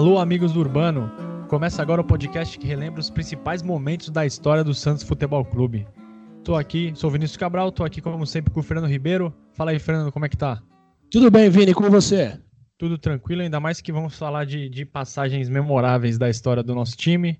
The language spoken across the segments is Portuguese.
Alô, amigos do Urbano! Começa agora o podcast que relembra os principais momentos da história do Santos Futebol Clube. Tô aqui, sou Vinícius Cabral, tô aqui como sempre com o Fernando Ribeiro. Fala aí, Fernando, como é que tá? Tudo bem, Vini, com você? Tudo tranquilo, ainda mais que vamos falar de, de passagens memoráveis da história do nosso time.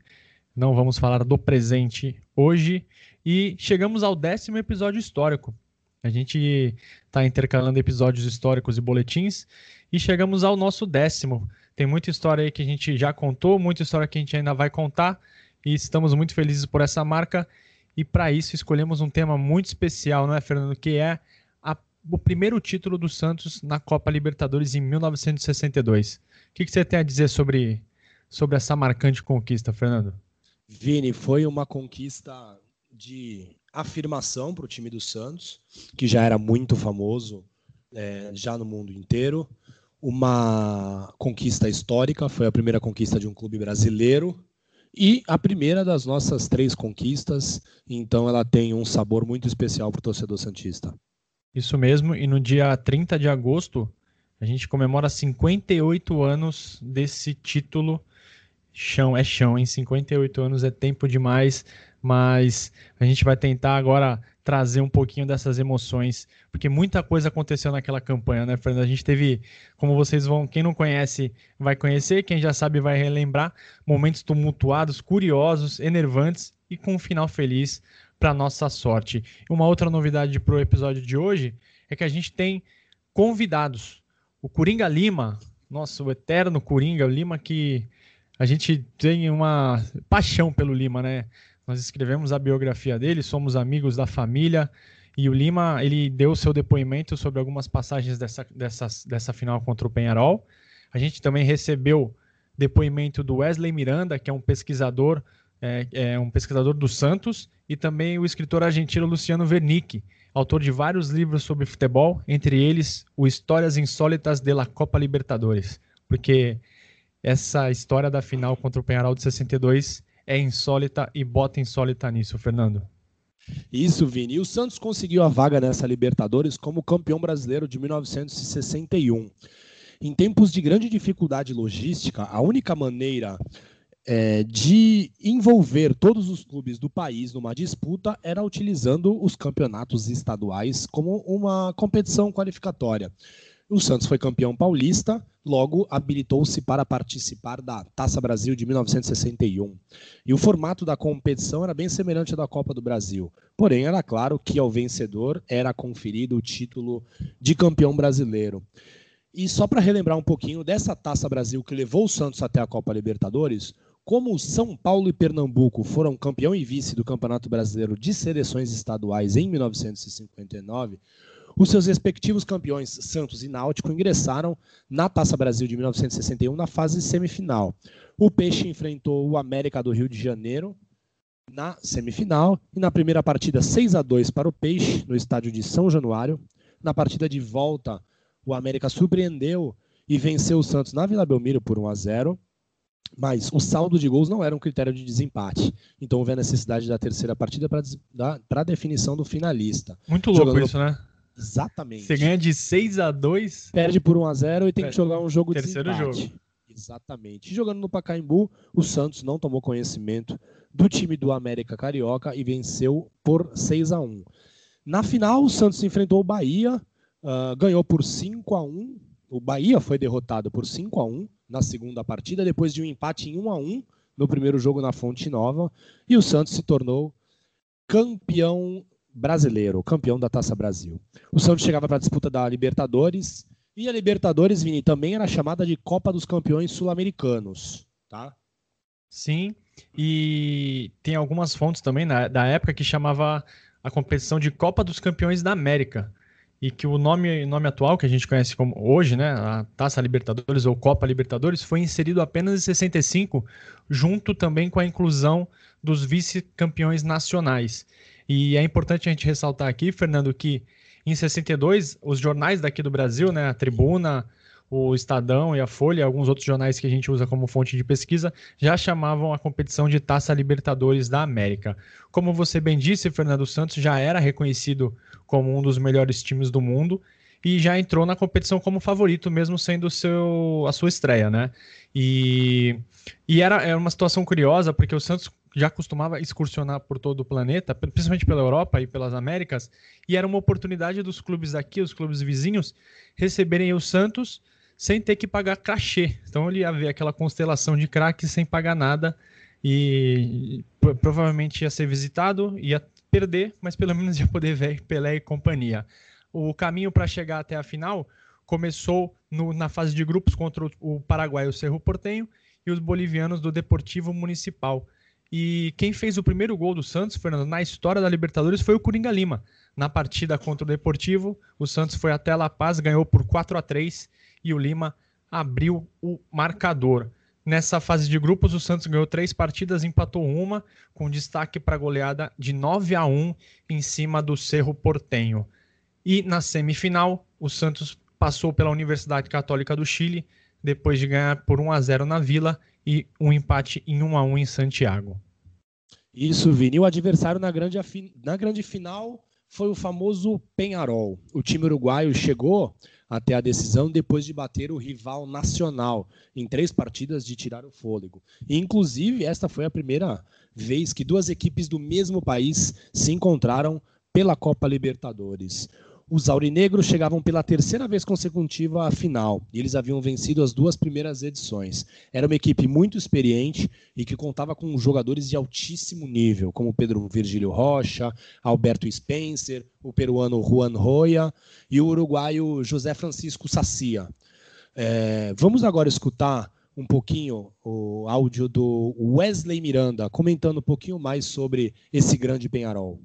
Não vamos falar do presente hoje. E chegamos ao décimo episódio histórico. A gente está intercalando episódios históricos e boletins e chegamos ao nosso décimo. Tem muita história aí que a gente já contou, muita história que a gente ainda vai contar e estamos muito felizes por essa marca. E para isso escolhemos um tema muito especial, não é, Fernando? Que é a, o primeiro título do Santos na Copa Libertadores em 1962. O que, que você tem a dizer sobre, sobre essa marcante conquista, Fernando? Vini, foi uma conquista de afirmação para o time do Santos, que já era muito famoso é, já no mundo inteiro uma conquista histórica, foi a primeira conquista de um clube brasileiro e a primeira das nossas três conquistas, então ela tem um sabor muito especial para o torcedor Santista. Isso mesmo, e no dia 30 de agosto a gente comemora 58 anos desse título. Chão é chão, em 58 anos é tempo demais, mas a gente vai tentar agora trazer um pouquinho dessas emoções, porque muita coisa aconteceu naquela campanha, né, Fernando? A gente teve, como vocês vão, quem não conhece vai conhecer, quem já sabe vai relembrar, momentos tumultuados, curiosos, enervantes e com um final feliz para nossa sorte. Uma outra novidade para o episódio de hoje é que a gente tem convidados. O Coringa Lima, nossa, o eterno Coringa, o Lima que a gente tem uma paixão pelo Lima, né? Nós escrevemos a biografia dele, somos amigos da família. E o Lima, ele deu seu depoimento sobre algumas passagens dessa, dessa, dessa final contra o Penharol. A gente também recebeu depoimento do Wesley Miranda, que é um pesquisador, é, é um pesquisador do Santos, e também o escritor argentino Luciano Wernicke, autor de vários livros sobre futebol, entre eles o Histórias Insólitas de la Copa Libertadores, porque essa história da final contra o Penharol de 62 é insólita e bota insólita nisso, Fernando. Isso, Vini. E o Santos conseguiu a vaga nessa Libertadores como campeão brasileiro de 1961. Em tempos de grande dificuldade logística, a única maneira é, de envolver todos os clubes do país numa disputa era utilizando os campeonatos estaduais como uma competição qualificatória. O Santos foi campeão paulista, logo habilitou-se para participar da Taça Brasil de 1961. E o formato da competição era bem semelhante ao da Copa do Brasil. Porém, era claro que ao vencedor era conferido o título de campeão brasileiro. E só para relembrar um pouquinho dessa Taça Brasil que levou o Santos até a Copa Libertadores, como São Paulo e Pernambuco foram campeão e vice do Campeonato Brasileiro de Seleções Estaduais em 1959, os seus respectivos campeões, Santos e Náutico, ingressaram na Taça Brasil de 1961 na fase semifinal. O Peixe enfrentou o América do Rio de Janeiro na semifinal e na primeira partida 6 a 2 para o Peixe no estádio de São Januário. Na partida de volta, o América surpreendeu e venceu o Santos na Vila Belmiro por 1 a 0. Mas o saldo de gols não era um critério de desempate. Então houve a necessidade da terceira partida para a definição do finalista. Muito louco Jogando isso, né? Exatamente. Você ganha de 6 a 2 Perde por 1 a 0 e tem que jogar um jogo Terceiro de jogo. Exatamente. E jogando no Pacaembu, o Santos não tomou conhecimento do time do América Carioca e venceu por 6 a 1 Na final, o Santos enfrentou o Bahia, uh, ganhou por 5 a 1 O Bahia foi derrotado por 5 a 1 na segunda partida, depois de um empate em 1 a 1 no primeiro jogo na Fonte Nova. E o Santos se tornou campeão brasileiro, campeão da Taça Brasil. O Santos chegava para a disputa da Libertadores e a Libertadores, Vini, também era chamada de Copa dos Campeões Sul-Americanos, tá? Sim, e tem algumas fontes também na, da época que chamava a competição de Copa dos Campeões da América. E que o nome, nome atual, que a gente conhece como hoje, né, a Taça Libertadores ou Copa Libertadores, foi inserido apenas em 65, junto também com a inclusão dos vice-campeões nacionais. E é importante a gente ressaltar aqui, Fernando, que em 62, os jornais daqui do Brasil, né, a Tribuna, o Estadão e a Folha, alguns outros jornais que a gente usa como fonte de pesquisa, já chamavam a competição de Taça Libertadores da América. Como você bem disse, Fernando Santos já era reconhecido como um dos melhores times do mundo e já entrou na competição como favorito, mesmo sendo seu, a sua estreia, né? E, e era, era uma situação curiosa, porque o Santos já costumava excursionar por todo o planeta, principalmente pela Europa e pelas Américas, e era uma oportunidade dos clubes aqui, os clubes vizinhos, receberem o Santos sem ter que pagar cachê. Então ele ia ver aquela constelação de craques sem pagar nada e provavelmente ia ser visitado, ia perder, mas pelo menos ia poder ver Pelé e companhia. O caminho para chegar até a final começou no, na fase de grupos contra o, o Paraguai, o Cerro Portenho, e os bolivianos do Deportivo Municipal. E quem fez o primeiro gol do Santos, Fernando, na história da Libertadores foi o Coringa Lima. Na partida contra o Deportivo, o Santos foi até La Paz, ganhou por 4 a 3 e o Lima abriu o marcador. Nessa fase de grupos, o Santos ganhou três partidas, empatou uma, com destaque para a goleada de 9 a 1 em cima do Cerro Portenho. E na semifinal, o Santos passou pela Universidade Católica do Chile, depois de ganhar por 1 a 0 na Vila e um empate em 1 a 1 em Santiago. Isso, Vini. O adversário na grande, na grande final foi o famoso Penharol. O time uruguaio chegou até a decisão depois de bater o rival nacional em três partidas de tirar o fôlego. E, inclusive, esta foi a primeira vez que duas equipes do mesmo país se encontraram pela Copa Libertadores. Os aurinegros chegavam pela terceira vez consecutiva à final e eles haviam vencido as duas primeiras edições. Era uma equipe muito experiente e que contava com jogadores de altíssimo nível, como Pedro Virgílio Rocha, Alberto Spencer, o peruano Juan Roya e o uruguaio José Francisco Sacia. É, vamos agora escutar um pouquinho o áudio do Wesley Miranda comentando um pouquinho mais sobre esse grande Penharol.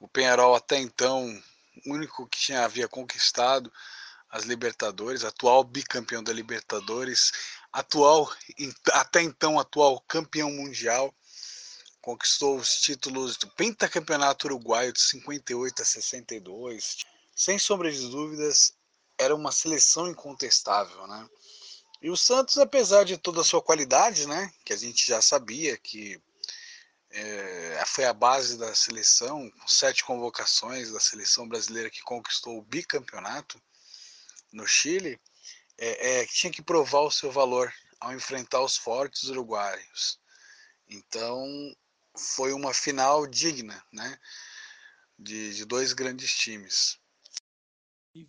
O Penharol até então único que havia conquistado as Libertadores, atual bicampeão da Libertadores, atual até então atual campeão mundial, conquistou os títulos do pentacampeonato uruguaio de 58 a 62. Sem sombra de dúvidas, era uma seleção incontestável, né? E o Santos, apesar de toda a sua qualidade, né, que a gente já sabia que é, foi a base da seleção, com sete convocações da seleção brasileira que conquistou o bicampeonato no Chile, é, é, tinha que provar o seu valor ao enfrentar os fortes uruguaios. Então foi uma final digna, né, de, de dois grandes times.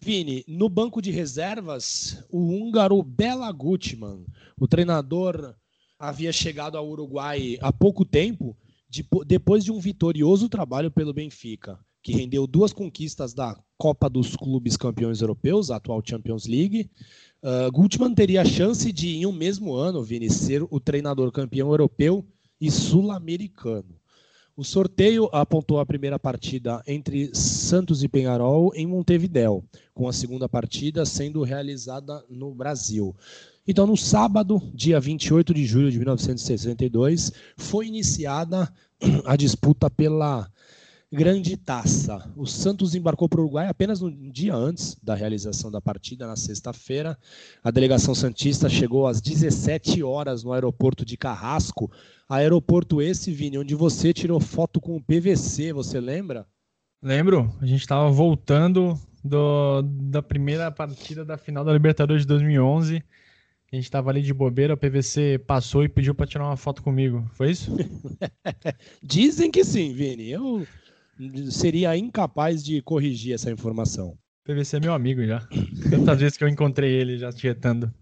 Vini, no banco de reservas, o húngaro Bela Gutmann, o treinador havia chegado ao Uruguai há pouco tempo depois de um vitorioso trabalho pelo Benfica, que rendeu duas conquistas da Copa dos Clubes Campeões Europeus, a atual Champions League, uh, Gutmann teria a chance de, em um mesmo ano, Vini, ser o treinador campeão europeu e sul-americano. O sorteio apontou a primeira partida entre Santos e Penharol em Montevidéu, com a segunda partida sendo realizada no Brasil. Então, no sábado, dia 28 de julho de 1962, foi iniciada a disputa pela Grande Taça. O Santos embarcou para o Uruguai apenas um dia antes da realização da partida, na sexta-feira. A delegação Santista chegou às 17 horas no aeroporto de Carrasco. Aeroporto esse, Vini, onde você tirou foto com o PVC, você lembra? Lembro, a gente estava voltando do, da primeira partida da final da Libertadores de 2011 a gente tava ali de bobeira, o PVC passou e pediu para tirar uma foto comigo. Foi isso? Dizem que sim, Vini. Eu seria incapaz de corrigir essa informação. O PVC é meu amigo já. Tantas vezes que eu encontrei ele já tietando.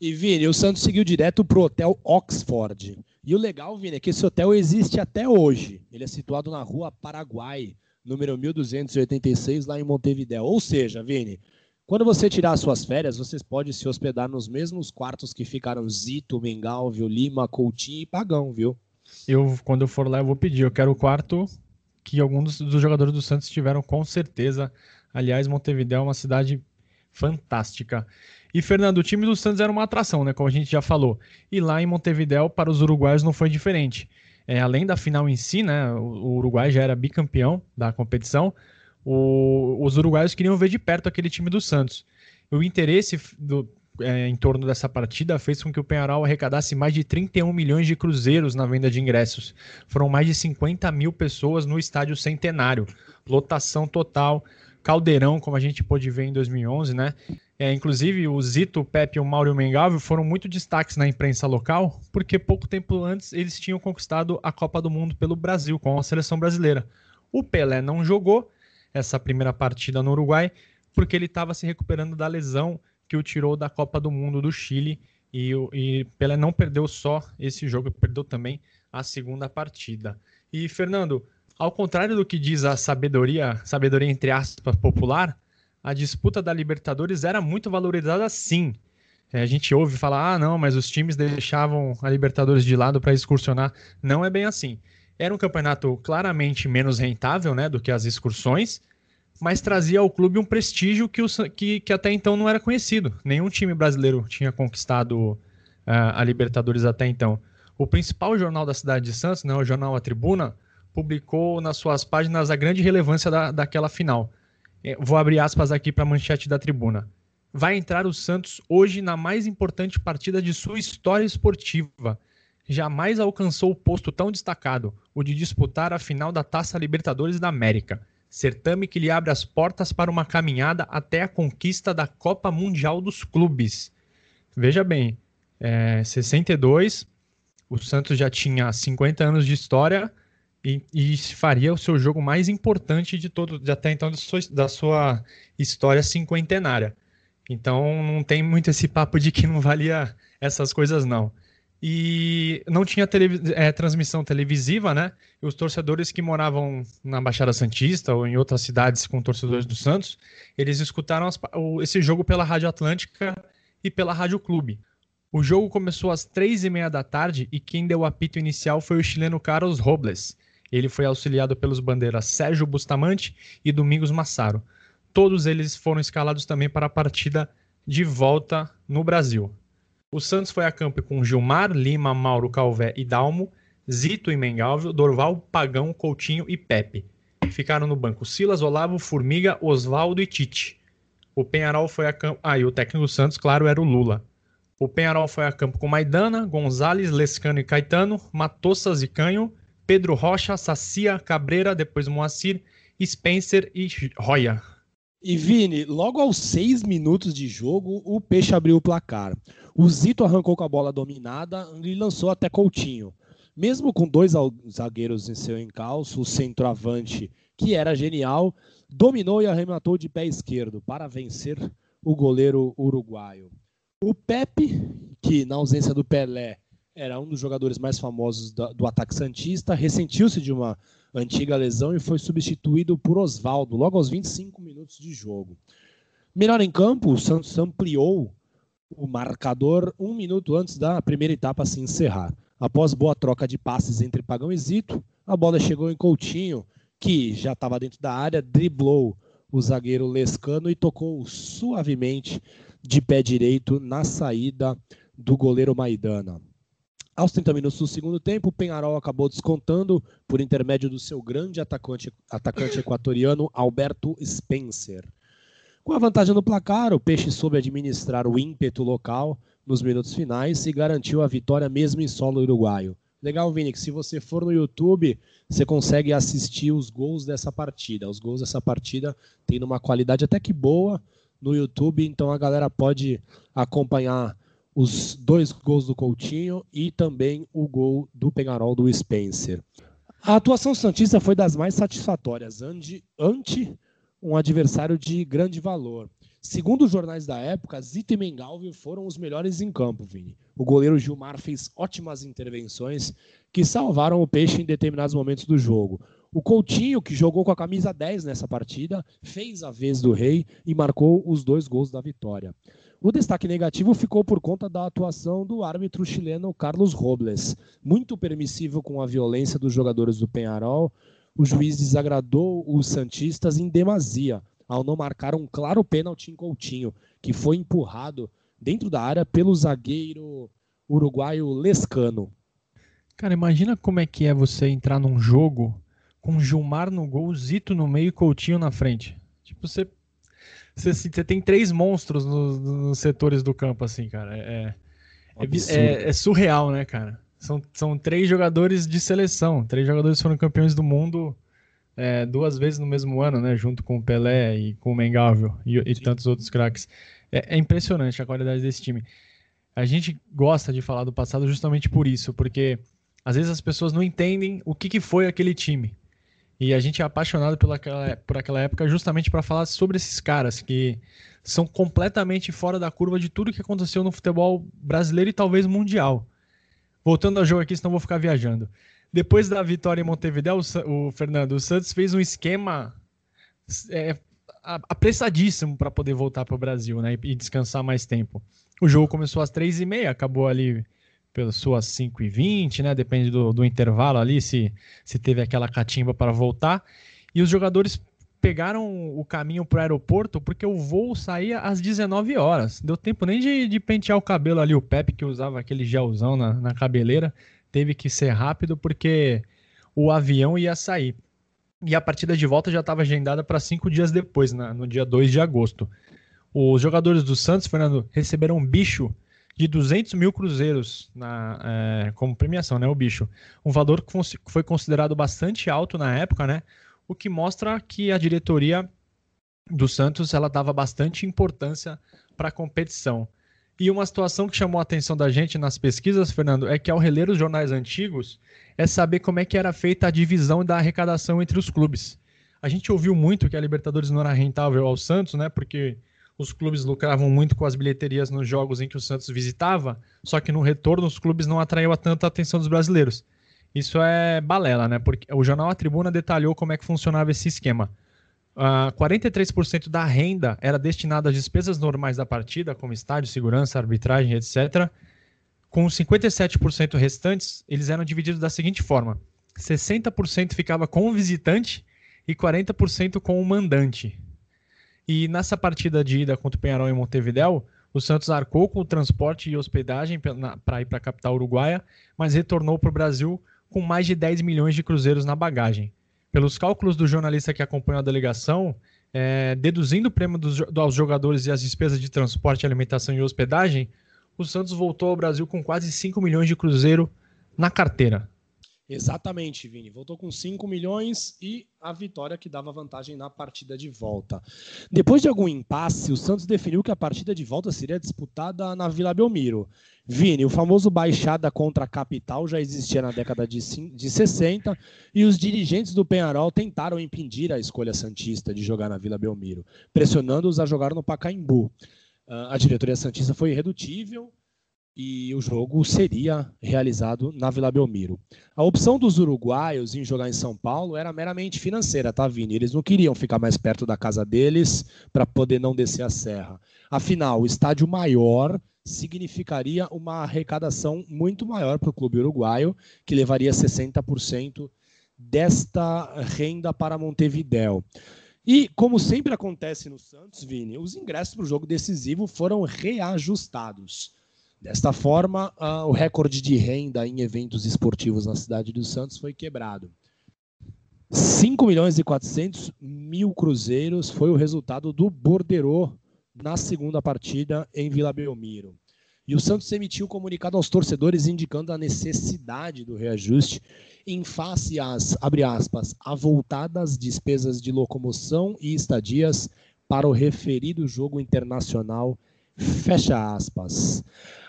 E Vini, o Santos seguiu direto pro hotel Oxford. E o legal, Vini, é que esse hotel existe até hoje. Ele é situado na rua Paraguai, número 1286, lá em Montevideo. Ou seja, Vini, quando você tirar suas férias, vocês podem se hospedar nos mesmos quartos que ficaram Zito, Mengalvio, Lima, Coutinho e Pagão, viu? Eu, quando eu for lá, eu vou pedir. Eu quero o quarto que alguns dos, jogadores do Santos tiveram, com certeza. Aliás, Montevideo é uma cidade fantástica. E, Fernando, o time do Santos era uma atração, né? Como a gente já falou. E lá em Montevideo, para os uruguaios, não foi diferente. É, além da final em si, né? O, Uruguai já era bicampeão da competição o, os uruguaios queriam ver de perto aquele time do Santos. O interesse do, é, em torno dessa partida fez com que o Penharol arrecadasse mais de 31 milhões de cruzeiros na venda de ingressos. Foram mais de 50 mil pessoas no estádio centenário, lotação total. Caldeirão, como a gente pôde ver em 2011, né? É, inclusive, o Zito, o Pepe e o Mauro Mengalvio foram muito destaques na imprensa local, porque pouco tempo antes eles tinham conquistado a Copa do Mundo pelo Brasil, com a seleção brasileira. O Pelé não jogou essa primeira partida no Uruguai, porque ele estava se recuperando da lesão que o tirou da Copa do Mundo do Chile, e, e Pelé não perdeu só esse jogo, perdeu também a segunda partida. E, Fernando, ao contrário do que diz a sabedoria, sabedoria entre aspas, popular, a disputa da Libertadores era muito valorizada sim. É, a gente ouve falar, ah, não, mas os times deixavam a Libertadores de lado para excursionar. Não é bem assim. Era um campeonato claramente menos rentável né, do que as excursões, mas trazia ao clube um prestígio que, o, que, que até então não era conhecido. Nenhum time brasileiro tinha conquistado uh, a Libertadores até então. O principal jornal da cidade de Santos, né, o jornal A Tribuna, publicou nas suas páginas a grande relevância da, daquela final. É, vou abrir aspas aqui para a manchete da tribuna. Vai entrar o Santos hoje na mais importante partida de sua história esportiva. Jamais alcançou o posto tão destacado, o de disputar a final da Taça Libertadores da América. Certame que lhe abre as portas para uma caminhada até a conquista da Copa Mundial dos Clubes. Veja bem, é, 62, o Santos já tinha 50 anos de história, e, e, faria o seu jogo mais importante de todo, de até então da sua, da sua história cinquentenária. Então não tem muito esse papo de que não valia essas coisas não. E não tinha é, transmissão televisiva, né? E os torcedores que moravam na Baixada Santista ou em outras cidades com torcedores do Santos, eles escutaram as, o, esse jogo pela Rádio Atlântica e pela Rádio Clube. O jogo começou às três e meia da tarde e quem deu o apito inicial foi o chileno Carlos Robles, ele foi auxiliado pelos bandeiras Sérgio Bustamante e Domingos Massaro. Todos eles foram escalados também para a partida de volta no Brasil. O Santos foi a campo com Gilmar, Lima, Mauro, Calvé e Dalmo, Zito e Mengalvio, Dorval, Pagão, Coutinho e Pepe. Ficaram no banco Silas, Olavo, Formiga, Oswaldo e Tite. O Penharol foi a campo. Ah, e o técnico do Santos, claro, era o Lula. O Penharol foi a campo com Maidana, Gonzalez, Lescano e Caetano, Matossas e Canho, Pedro Rocha, Sacia, Cabreira, depois Moacir, Spencer e Roya. E Vini, logo aos seis minutos de jogo, o Peixe abriu o placar. O Zito arrancou com a bola dominada e lançou até Coutinho. Mesmo com dois zagueiros em seu encalço, o centroavante, que era genial, dominou e arrematou de pé esquerdo para vencer o goleiro uruguaio. O Pepe, que na ausência do Pelé era um dos jogadores mais famosos do, do ataque Santista, ressentiu-se de uma antiga lesão e foi substituído por Oswaldo logo aos 25 minutos de jogo. Melhor em campo, o Santos ampliou o marcador um minuto antes da primeira etapa se encerrar. Após boa troca de passes entre Pagão e Zito, a bola chegou em Coutinho, que já estava dentro da área, driblou o zagueiro Lescano e tocou suavemente de pé direito na saída do goleiro Maidana. Aos 30 minutos do segundo tempo, o Penharol acabou descontando por intermédio do seu grande atacante, atacante equatoriano Alberto Spencer. Com a vantagem no placar, o Peixe soube administrar o ímpeto local nos minutos finais e garantiu a vitória mesmo em solo uruguaio. Legal, Vini, que se você for no YouTube, você consegue assistir os gols dessa partida. Os gols dessa partida têm uma qualidade até que boa no YouTube, então a galera pode acompanhar os dois gols do Coutinho e também o gol do Penharol do Spencer. A atuação Santista foi das mais satisfatórias ante, ante um adversário de grande valor. Segundo os jornais da época, Zito e Mengalvio foram os melhores em campo, Vini. O goleiro Gilmar fez ótimas intervenções que salvaram o Peixe em determinados momentos do jogo. O Coutinho, que jogou com a camisa 10 nessa partida, fez a vez do Rei e marcou os dois gols da vitória. O destaque negativo ficou por conta da atuação do árbitro chileno Carlos Robles. Muito permissível com a violência dos jogadores do Penharol, o juiz desagradou os Santistas em demasia, ao não marcar um claro pênalti em Coutinho, que foi empurrado dentro da área pelo zagueiro uruguaio Lescano. Cara, imagina como é que é você entrar num jogo com Gilmar no gol, Zito no meio e Coutinho na frente. Tipo, você você, você tem três monstros nos, nos, setores do campo, assim, cara. É, é, é, é, surreal, né, cara? São, são três jogadores de seleção. Três jogadores foram campeões do mundo é, duas vezes no mesmo ano, né? Junto com o Pelé e com o Mengável e, e tantos outros craques. É, é, impressionante a qualidade desse time. A gente gosta de falar do passado justamente por isso, porque às vezes as pessoas não entendem o que, que foi aquele time. E a gente é apaixonado pela, por aquela época justamente para falar sobre esses caras que são completamente fora da curva de tudo que aconteceu no futebol brasileiro e talvez mundial. Voltando ao jogo aqui, senão vou ficar viajando. Depois da vitória em Montevideo, o, o Fernando, o Santos fez um esquema é, apressadíssimo para poder voltar para o Brasil né, e descansar mais tempo. O jogo começou às três e meia, acabou ali pelas suas 5 e 20 né? Depende do, do intervalo ali, se, se teve aquela catimba para voltar. E os jogadores pegaram o caminho para o aeroporto porque o voo saía às 19 horas. Deu tempo nem de, de pentear o cabelo ali. O Pepe, que usava aquele gelzão na, na cabeleira, teve que ser rápido porque o avião ia sair. E a partida de volta já estava agendada para cinco dias depois, na, no dia 2 de agosto. Os jogadores do Santos, Fernando, receberam um bicho de 200 mil cruzeiros na, é, como premiação, né? O bicho. Um valor que foi considerado bastante alto na época, né? O que mostra que a diretoria do Santos ela dava bastante importância para a competição. E uma situação que chamou a atenção da gente nas pesquisas, Fernando, é que ao reler os jornais antigos, é saber como é que era feita a divisão da arrecadação entre os clubes. A gente ouviu muito que a Libertadores não era rentável ao Santos, né? Porque os clubes lucravam muito com as bilheterias nos jogos em que o Santos visitava, só que no retorno os clubes não atraíam a tanta atenção dos brasileiros. Isso é balela, né? Porque o jornal A Tribuna detalhou como é que funcionava esse esquema. Uh, ah, 43% da renda era destinada às despesas normais da partida, como estádio, segurança, arbitragem, etc. Com os 57% restantes, eles eram divididos da seguinte forma: 60% ficava com o visitante e 40% com o mandante. E nessa partida de ida contra o Penharol em Montevideo, o Santos arcou com o transporte e hospedagem para ir para a capital uruguaia, mas retornou para o Brasil com mais de 10 milhões de cruzeiros na bagagem. Pelos cálculos do jornalista que acompanhou a delegação, é, deduzindo o prêmio dos, aos jogadores e as despesas de transporte, alimentação e hospedagem, o Santos voltou ao Brasil com quase 5 milhões de cruzeiro na carteira. Exatamente, Vini. Voltou com 5 milhões e a vitória que dava vantagem na partida de volta. Depois de algum impasse, o Santos definiu que a partida de volta seria disputada na Vila Belmiro. Vini, o famoso baixada contra a capital já existia na década de, de 60 e os dirigentes do Penharol tentaram impedir a escolha santista de jogar na Vila Belmiro, pressionando-os a jogar no Pacaembu. Uh, a diretoria santista foi irredutível e o jogo seria realizado na Vila Belmiro. A opção dos uruguaios em jogar em São Paulo era meramente financeira, tá, Vini? Eles não queriam ficar mais perto da casa deles para poder não descer a serra. Afinal, o estádio maior significaria uma arrecadação muito maior para o clube uruguaio, que levaria 60% desta renda para Montevidéu. E, como sempre acontece no Santos, Vini, os ingressos para o jogo decisivo foram reajustados. Desta forma, o recorde de renda em eventos esportivos na cidade dos Santos foi quebrado. 5 milhões e 400 mil cruzeiros foi o resultado do Borderô na segunda partida em Vila Belmiro. E o Santos emitiu comunicado aos torcedores indicando a necessidade do reajuste em face às, abre aspas, avultadas despesas de locomoção e estadias para o referido jogo internacional, fecha aspas.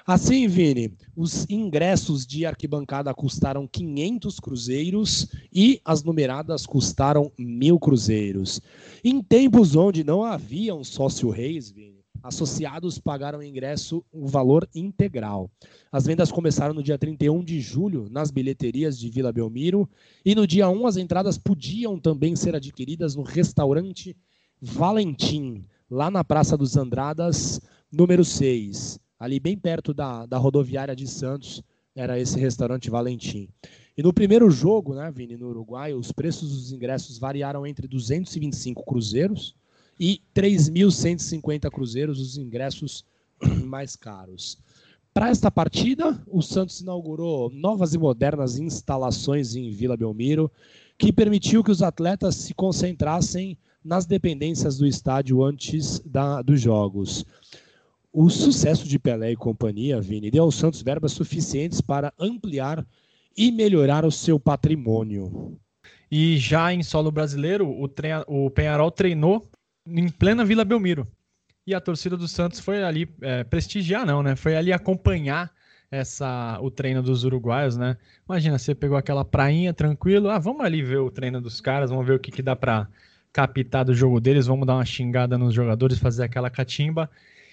Assim, Vini, os ingressos de arquibancada custaram 500 cruzeiros e as numeradas custaram mil cruzeiros. Em tempos onde não havia um sócio reis, Vini, associados pagaram ingresso o um valor integral. As vendas começaram no dia 31 de julho nas bilheterias de Vila Belmiro e no dia 1 as entradas podiam também ser adquiridas no restaurante Valentim, lá na Praça dos Andradas, número 6 ali bem perto da, da rodoviária de Santos, era esse restaurante Valentim. E no primeiro jogo, né, Vini, no Uruguai, os preços dos ingressos variaram entre 225 cruzeiros e 3.150 cruzeiros, os ingressos mais caros. Para esta partida, o Santos inaugurou novas e modernas instalações em Vila Belmiro, que permitiu que os atletas se concentrassem nas dependências do estádio antes da, dos jogos. O sucesso de Pelé e companhia, Vini, deu ao Santos verbas suficientes para ampliar e melhorar o seu patrimônio. E já em solo brasileiro, o, o Penharol treinou em plena Vila Belmiro. E a torcida do Santos foi ali é, prestigiar, não, né? Foi ali acompanhar essa o treino dos uruguaios, né? Imagina, você pegou aquela prainha tranquilo, ah, vamos ali ver o treino dos caras, vamos ver o que, que dá para captar do jogo deles, vamos dar uma xingada nos jogadores, fazer aquela catimba.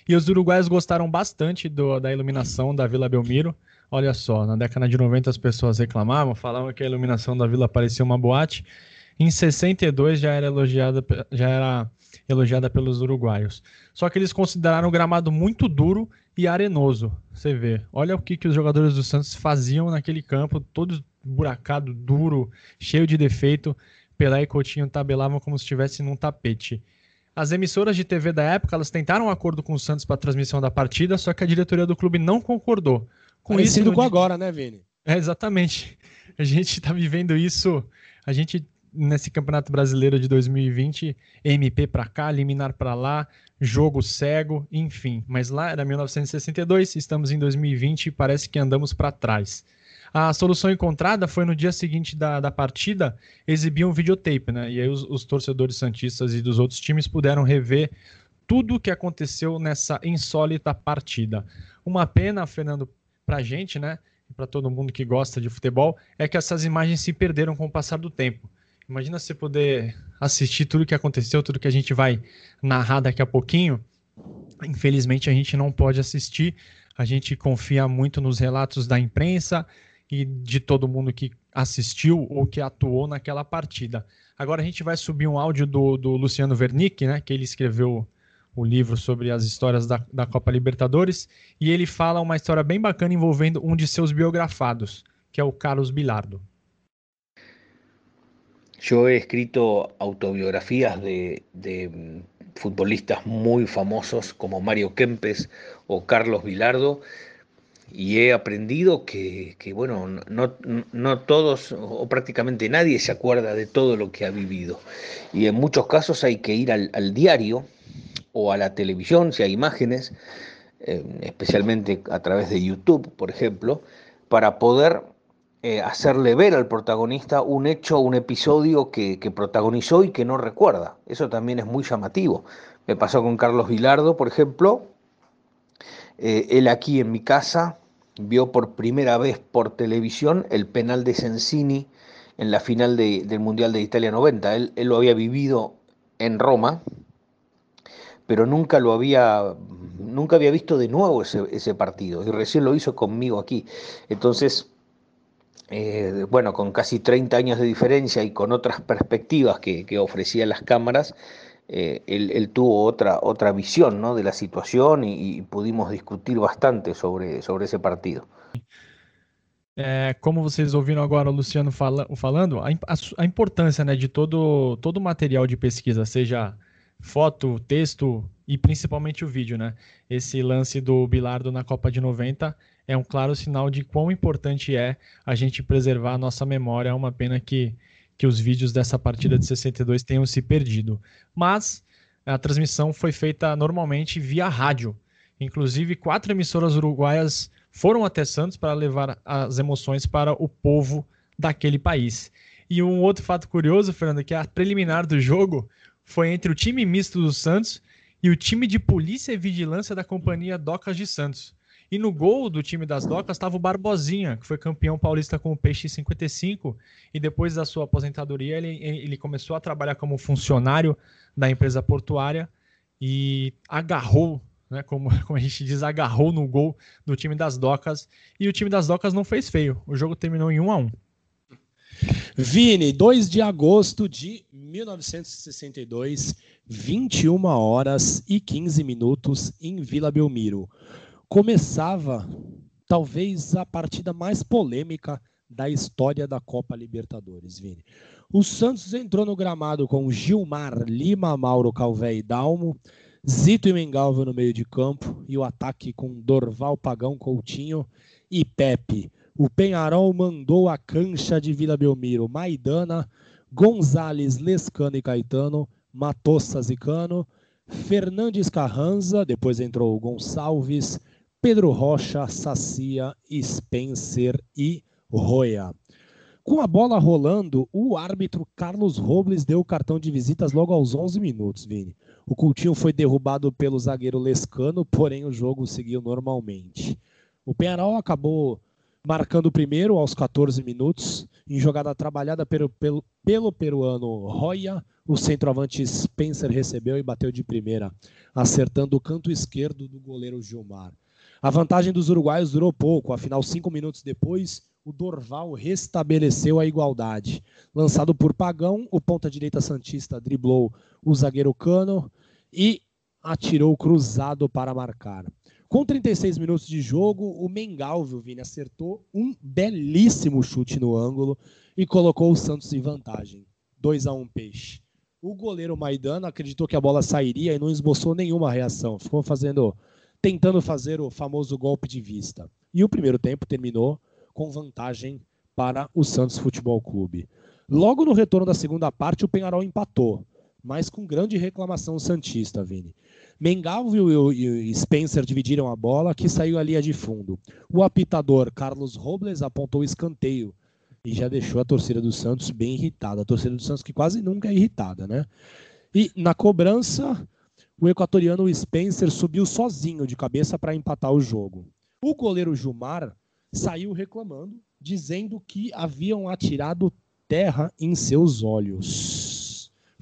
E os uruguaios gostaram bastante do, da iluminação da Vila Belmiro. Olha só, na década de 90 as pessoas reclamavam, falavam que a iluminação da vila parecia uma boate. Em 62 já era elogiada, já era elogiada pelos uruguaios. Só que eles consideraram o gramado muito duro e arenoso. Você vê, olha o que, que os jogadores do Santos faziam naquele campo, todo buracado, duro, cheio de defeito. Pelé e Coutinho tabelavam como se estivesse num tapete. As emissoras de TV da época, elas tentaram um acordo com o Santos para a transmissão da partida, só que a diretoria do clube não concordou. Com Parecido isso, com agora, né, Vini? É, exatamente. A gente está vivendo isso. A gente nesse Campeonato Brasileiro de 2020, MP para cá, liminar para lá, jogo cego, enfim. Mas lá era 1962, estamos em 2020 e parece que andamos para trás. A solução encontrada foi no dia seguinte da, da partida exibir um videotape, né? E aí os, os torcedores santistas e dos outros times puderam rever tudo o que aconteceu nessa insólita partida. Uma pena, Fernando, para a gente, né? E para todo mundo que gosta de futebol, é que essas imagens se perderam com o passar do tempo. Imagina você poder assistir tudo o que aconteceu, tudo que a gente vai narrar daqui a pouquinho. Infelizmente a gente não pode assistir. A gente confia muito nos relatos da imprensa e de todo mundo que assistiu ou que atuou naquela partida. Agora a gente vai subir um áudio do, do Luciano Wernick, né, que ele escreveu o livro sobre as histórias da, da Copa Libertadores, e ele fala uma história bem bacana envolvendo um de seus biografados, que é o Carlos Bilardo. Yo he escrito autobiografías de, mm, futbolistas muy famosos como Mario Kempes o Carlos Vilardo y he aprendido que, bueno, no, todos o prácticamente nadie se acuerda de todo lo que ha vivido. Y en muchos casos hay que ir al, diario o a la televisión, si hay imágenes, eh, especialmente a través de YouTube, por ejemplo, para poder eh, hacerle ver al protagonista un hecho, un episodio que, protagonizó y que no recuerda. Eso también es muy llamativo. Me pasó con Carlos Vilardo, por ejemplo. Eh, él aquí en mi casa vio por primera vez por televisión el penal de Sensini en la final del Mundial de Italia 90. Él, lo había vivido en Roma, pero nunca lo había, nunca había visto de nuevo ese, ese partido y recién lo hizo conmigo aquí. Entonces, eh, bueno, con casi 30 años de diferencia y con otras perspectivas que, que ofrecían las cámaras, eh, él, él, tuvo otra, otra visión ¿no? de la situación y, y pudimos discutir bastante sobre, sobre ese partido. É, como vocês ouviram agora o Luciano fala, falando, a, a, importância né, de todo, todo material de pesquisa, seja foto, texto e principalmente o vídeo. Né? Esse lance do Bilardo na Copa de 90 é um claro sinal de quão importante é a gente preservar a nossa memória. É uma pena que, que os vídeos dessa partida de 62 tenham se perdido. Mas a transmissão foi feita normalmente via rádio. Inclusive, quatro emissoras uruguaias foram até Santos para levar as emoções para o povo daquele país. E um outro fato curioso, Fernando, é que a preliminar do jogo foi entre o time misto do Santos e o time de polícia e vigilância da companhia Docas de Santos. E no gol do time das Docas estava o Barbosinha, que foi campeão paulista com o Peixe em 55. E depois da sua aposentadoria, ele, ele começou a trabalhar como funcionário da empresa portuária e agarrou, né, como, como a gente diz, agarrou no gol do time das Docas. E o time das Docas não fez feio. O jogo terminou em 1 a 1 Vini, 2 de agosto de 1962, 21 horas e 15 minutos em Vila Belmiro começava talvez a partida mais polêmica da história da Copa Libertadores, Vini. O Santos entrou no gramado com Gilmar, Lima, Mauro, Calvé e Dalmo, Zito e Mengalva no meio de campo e o ataque com Dorval, Pagão, Coutinho e Pepe. O Penharol mandou a cancha de Vila Belmiro, Maidana, Gonzales, Lescano e Caetano, Matossas e Cano, Fernandes Carranza, depois entrou Gonçalves, Pedro Rocha, Sacia, Spencer e Roya. Com a bola rolando, o árbitro Carlos Robles deu o cartão de visitas logo aos 11 minutos, Vini. O Coutinho foi derrubado pelo zagueiro Lescano, porém o jogo seguiu normalmente. O Penharol acabou marcando o primeiro aos 14 minutos, em jogada trabalhada pelo, pelo, pelo peruano Roya, o centroavante Spencer recebeu e bateu de primeira, acertando o canto esquerdo do goleiro Gilmar. A vantagem dos uruguaios durou pouco, afinal, cinco minutos depois, o Dorval restabeleceu a igualdade. Lançado por Pagão, o ponta-direita Santista driblou o zagueiro Cano e atirou cruzado para marcar. Com 36 minutos de jogo, o Mengalvio, Vini, acertou um belíssimo chute no ângulo e colocou o Santos em vantagem. 2 a 1 Peixe. O goleiro Maidana acreditou que a bola sairia e não esboçou nenhuma reação. Ficou fazendo, tentando fazer o famoso golpe de vista. E o primeiro tempo terminou com vantagem para o Santos Futebol Clube. Logo no retorno da segunda parte, o Penharol empatou, mas com grande reclamação santista, Vini. Mengalvio e Spencer dividiram a bola, que saiu a linha de fundo. O apitador Carlos Robles apontou o escanteio e já deixou a torcida do Santos bem irritada. A torcida do Santos que quase nunca é irritada, né? E na cobrança, o equatoriano Spencer subiu sozinho de cabeça para empatar o jogo. O goleiro Gilmar saiu reclamando, dizendo que haviam atirado terra em seus olhos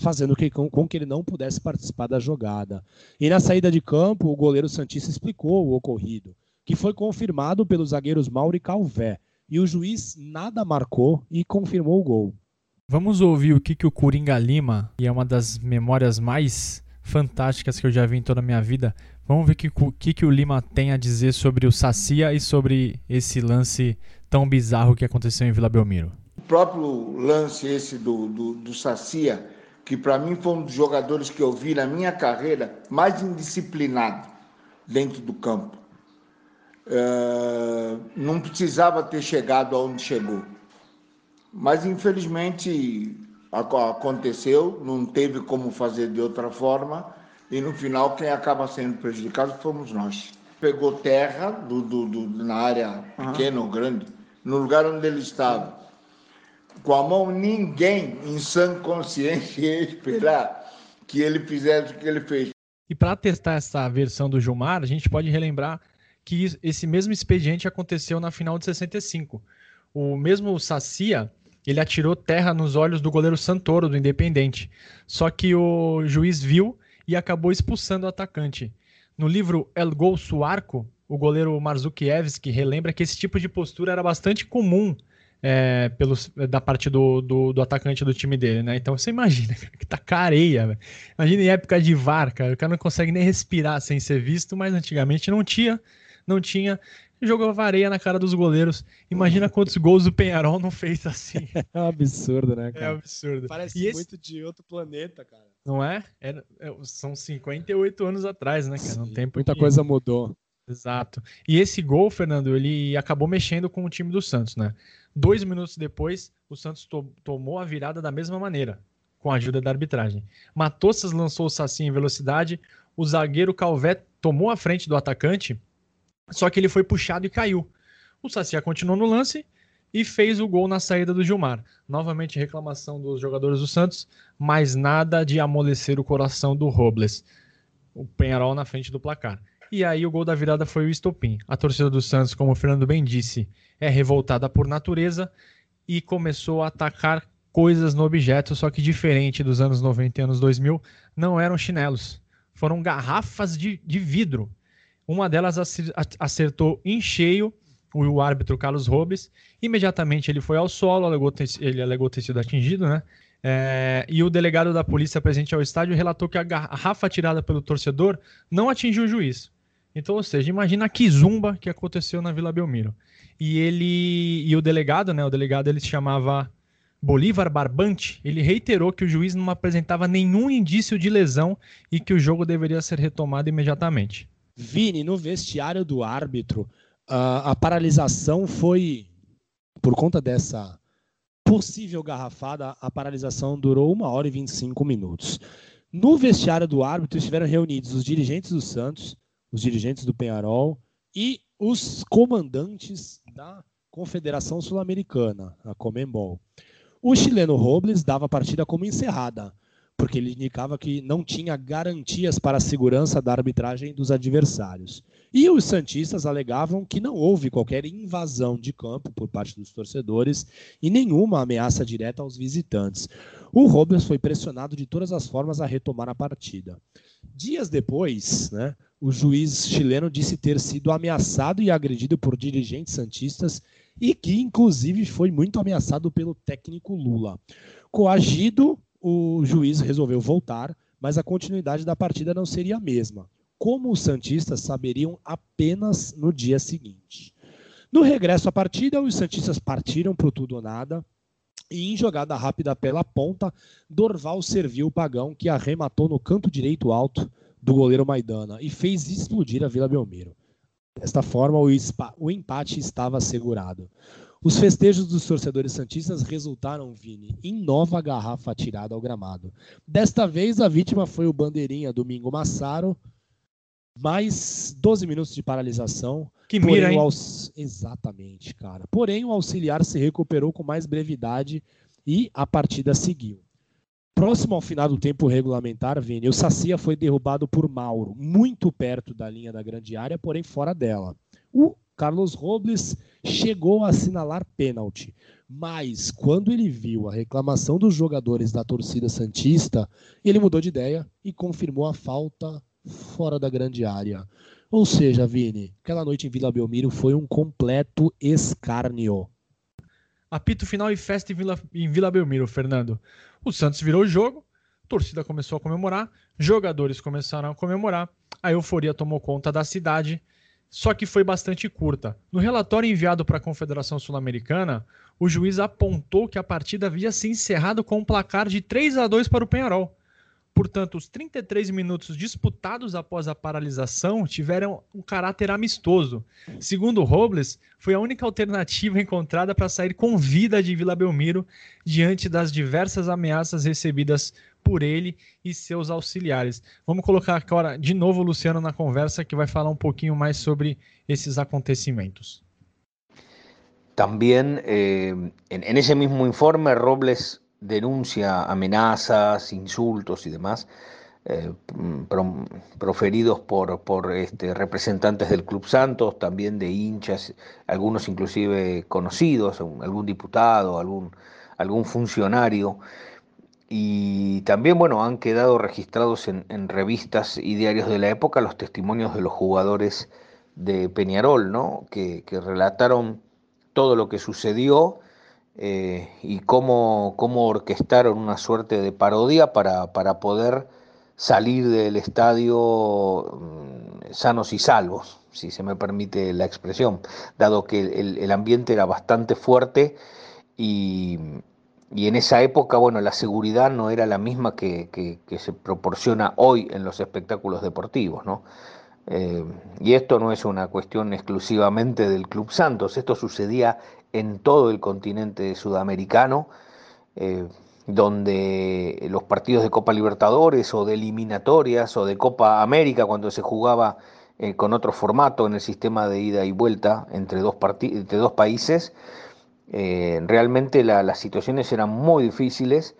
fazendo com, que ele não pudesse participar da jogada. E na saída de campo, o goleiro Santista explicou o ocorrido, que foi confirmado pelos zagueiros Mauro e Calvé. E o juiz nada marcou e confirmou o gol. Vamos ouvir o que, que o Coringa Lima, e é uma das memórias mais fantásticas que eu já vi em toda a minha vida. Vamos ver o que, que, que o Lima tem a dizer sobre o Sacia e sobre esse lance tão bizarro que aconteceu em Vila Belmiro. O próprio lance esse do, do, do Sacia que para mim foi um dos jogadores que eu vi na minha carreira mais indisciplinado dentro do campo. Uh, não precisava ter chegado aonde chegou. Mas infelizmente aconteceu, não teve como fazer de outra forma, e no final quem acaba sendo prejudicado fomos nós. Pegou terra do, do, do na área pequena uhum. ou grande, no lugar onde ele estava com a mão, ninguém em sã consciência ia esperar que ele fizesse o que ele fez. E para testar essa versão do Gilmar, a gente pode relembrar que esse mesmo expediente aconteceu na final de 65. O mesmo Sacia, ele atirou terra nos olhos do goleiro Santoro, do Independente. Só que o juiz viu e acabou expulsando o atacante. No livro El Gol Suarco, o goleiro Marzukiewicz relembra que esse tipo de postura era bastante comum é, pelos, da parte do, do, do, atacante do time dele, né? Então você imagina, que tá careia, velho. Imagina em época de VAR, cara, o cara não consegue nem respirar sem ser visto, mas antigamente não tinha, não tinha. Jogou areia na cara dos goleiros. Imagina quantos gols o Penharol não fez assim. É um absurdo, né, cara? É um absurdo. Parece e muito esse... de outro planeta, cara. Não é? é? São 58 anos atrás, né, cara? Um tempo Muita que... coisa mudou. Exato. E esse gol, Fernando, ele acabou mexendo com o time do Santos, né? Dois minutos depois, o Santos to tomou a virada da mesma maneira, com a ajuda da arbitragem. Matossas lançou o Saci em velocidade, o zagueiro Calvé tomou a frente do atacante, só que ele foi puxado e caiu. O Saci continuou no lance e fez o gol na saída do Gilmar. Novamente reclamação dos jogadores do Santos, mas nada de amolecer o coração do Robles. O Penharol na frente do placar. E aí o gol da virada foi o estopim. A torcida do Santos, como o Fernando bem disse, é revoltada por natureza e começou a atacar coisas no objeto, só que diferente dos anos 90 e anos 2000, não eram chinelos, foram garrafas de, de vidro. Uma delas acertou em cheio o árbitro Carlos Robes. Imediatamente ele foi ao solo, alegou ter, ele alegou ter sido atingido, né? É, e o delegado da polícia presente ao estádio relatou que a garrafa tirada pelo torcedor não atingiu o juiz. Então, ou seja, imagina a kizumba que aconteceu na Vila Belmiro. E ele e o delegado, né, o delegado ele se chamava Bolívar Barbante, ele reiterou que o juiz não apresentava nenhum indício de lesão e que o jogo deveria ser retomado imediatamente. Vini, no vestiário do árbitro, a paralisação foi por conta dessa possível garrafada, a paralisação durou uma hora e 25 minutos. No vestiário do árbitro estiveram reunidos os dirigentes do Santos, os dirigentes do Penharol e os comandantes da Confederação Sul-Americana, a Comembol. O chileno Robles dava a partida como encerrada, porque ele indicava que não tinha garantias para a segurança da arbitragem dos adversários. E os Santistas alegavam que não houve qualquer invasão de campo por parte dos torcedores e nenhuma ameaça direta aos visitantes. O Robles foi pressionado de todas as formas a retomar a partida. Dias depois, né, o juiz chileno disse ter sido ameaçado e agredido por dirigentes santistas e que, inclusive, foi muito ameaçado pelo técnico Lula. Coagido, o juiz resolveu voltar, mas a continuidade da partida não seria a mesma como os Santistas saberiam apenas no dia seguinte. No regresso à partida, os Santistas partiram para o tudo ou nada, e em jogada rápida pela ponta, Dorval serviu o Pagão, que arrematou no canto direito alto do goleiro Maidana e fez explodir a Vila Belmiro. Desta forma, o, o empate estava assegurado. Os festejos dos torcedores santistas resultaram, Vini, em nova garrafa tirada ao gramado. Desta vez, a vítima foi o bandeirinha Domingo Massaro, mais 12 minutos de paralisação. Que mira, hein? Exatamente, cara. Porém, o auxiliar se recuperou com mais brevidade e a partida seguiu. Próximo ao final do tempo regulamentar, Vini, o Sacia foi derrubado por Mauro, muito perto da linha da grande área, porém fora dela. O Carlos Robles chegou a assinalar pênalti, mas quando ele viu a reclamação dos jogadores da torcida Santista, ele mudou de ideia e confirmou a falta fora da grande área. Ou seja, Vini, aquela noite em Vila Belmiro foi um completo escárnio. Apito final e festa em Vila, em Vila Belmiro, Fernando. O Santos virou o jogo, a torcida começou a comemorar, jogadores começaram a comemorar, a euforia tomou conta da cidade, só que foi bastante curta. No relatório enviado para a Confederação Sul-Americana, o juiz apontou que a partida havia se encerrado com um placar de 3 a 2 para o Penharol. Portanto, os 33 minutos disputados após a paralisação tiveram um caráter amistoso. Segundo Robles, foi a única alternativa encontrada para sair com vida de Vila Belmiro diante das diversas ameaças recebidas por ele e seus auxiliares. Vamos colocar agora de novo o Luciano na conversa que vai falar um pouquinho mais sobre esses acontecimentos. También eh, en, en, ese mismo informe, Robles denuncia amenazas, insultos y demás eh, proferidos por, por este, representantes del Club Santos, también de hinchas, algunos inclusive conocidos, algún diputado, algún, algún funcionario. Y también, bueno, han quedado registrados en, revistas y diarios de la época los testimonios de los jugadores de Peñarol, ¿no? que, relataron todo lo que sucedió eh, y cómo, cómo, orquestaron una suerte de parodia para, para poder salir del estadio mm, sanos y salvos, si se me permite la expresión, dado que el ambiente era bastante fuerte y, y, en esa época, bueno, la seguridad no era la misma que, que, se proporciona hoy en los espectáculos deportivos, ¿no? Eh, y esto no es una cuestión exclusivamente del Club Santos, esto sucedía en todo el continente sudamericano, eh, donde los partidos de Copa Libertadores o de eliminatorias o de Copa América, cuando se jugaba eh, con otro formato en el sistema de ida y vuelta entre dos, entre dos países, eh, realmente la, las situaciones eran muy difíciles,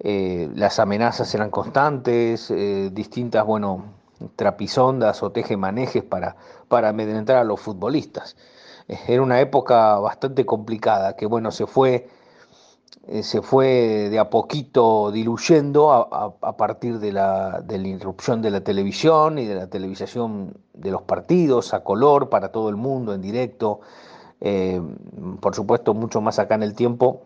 las amenazas eran constantes, distintas, bueno, trapisondas o tejemanejes para, para amedrentar a los futbolistas era una época bastante complicada, que bueno, se fue, eh, se fue de a poquito diluyendo a, partir de la, de la, interrupción de la televisión y de la televisación de los partidos a color para todo el mundo en directo. Eh, por supuesto, mucho más acá en el tiempo,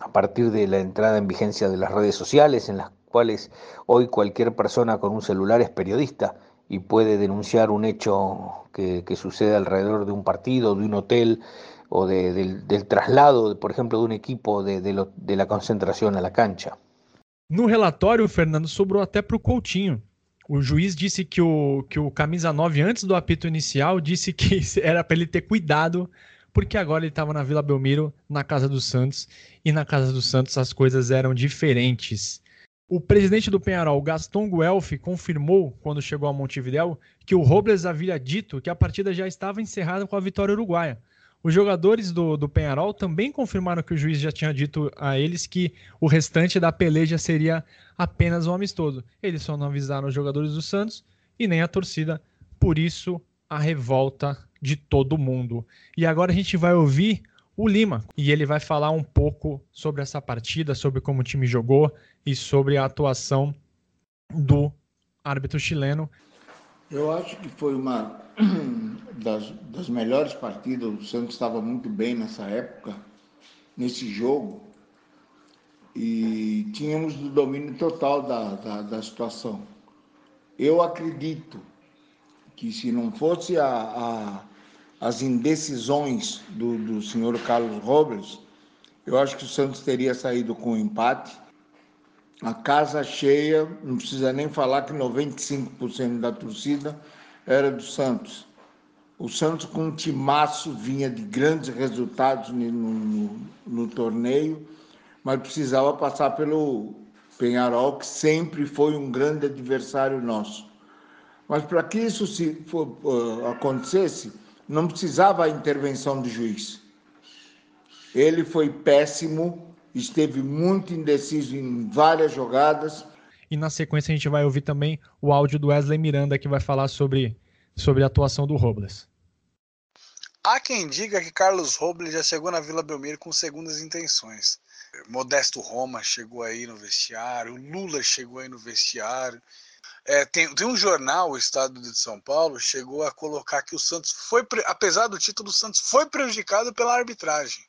a partir de la entrada en vigencia de las redes sociales, en las cuales hoy cualquier persona con un celular es periodista y puede denunciar un hecho que, que, sucede alrededor de un partido, de un hotel o de, del, traslado, por exemplo, de um equipo de, de, lo, de la cancha. No relatório, Fernando sobrou até para o Coutinho. O juiz disse que o, que o camisa 9, antes do apito inicial, disse que era para ele ter cuidado, porque agora ele estava na Vila Belmiro, na Casa dos Santos, e na Casa dos Santos as coisas eram diferentes. O presidente do Penharol, Gaston Guelph, confirmou, quando chegou a Montevidéu, que o Robles havia dito que a partida já estava encerrada com a vitória uruguaia. Os jogadores do, do Penharol também confirmaram que o juiz já tinha dito a eles que o restante da peleja seria apenas um amistoso. Eles só não avisaram os jogadores do Santos e nem a torcida, por isso a revolta de todo mundo. E agora a gente vai ouvir o Lima e ele vai falar um pouco sobre essa partida, sobre como o time jogou e sobre a atuação do árbitro chileno. Eu acho que foi uma das, das melhores partidas. O Santos estava muito bem nessa época, nesse jogo, e tínhamos o domínio total da, da, da situação. Eu acredito que se não fosse a, a, as indecisões do, do senhor Carlos Robles, eu acho que o Santos teria saído com um empate. A casa cheia, não precisa nem falar que 95% da torcida era do Santos. O Santos, com um timaço, vinha de grandes resultados no, no, no torneio, mas precisava passar pelo Penharol, que sempre foi um grande adversário nosso. Mas para que isso se, for, uh, acontecesse, não precisava a intervenção do juiz. Ele foi péssimo, esteve muito indeciso em várias jogadas. E na sequência a gente vai ouvir também o áudio do Wesley Miranda, que vai falar sobre, sobre a atuação do Robles. Há quem diga que Carlos Robles já chegou na Vila Belmiro com segundas intenções. Modesto Roma chegou aí no vestiário, Lula chegou aí no vestiário. É, tem, tem, um jornal, o Estado de São Paulo, chegou a colocar que o Santos foi, apesar do título, o Santos foi prejudicado pela arbitragem.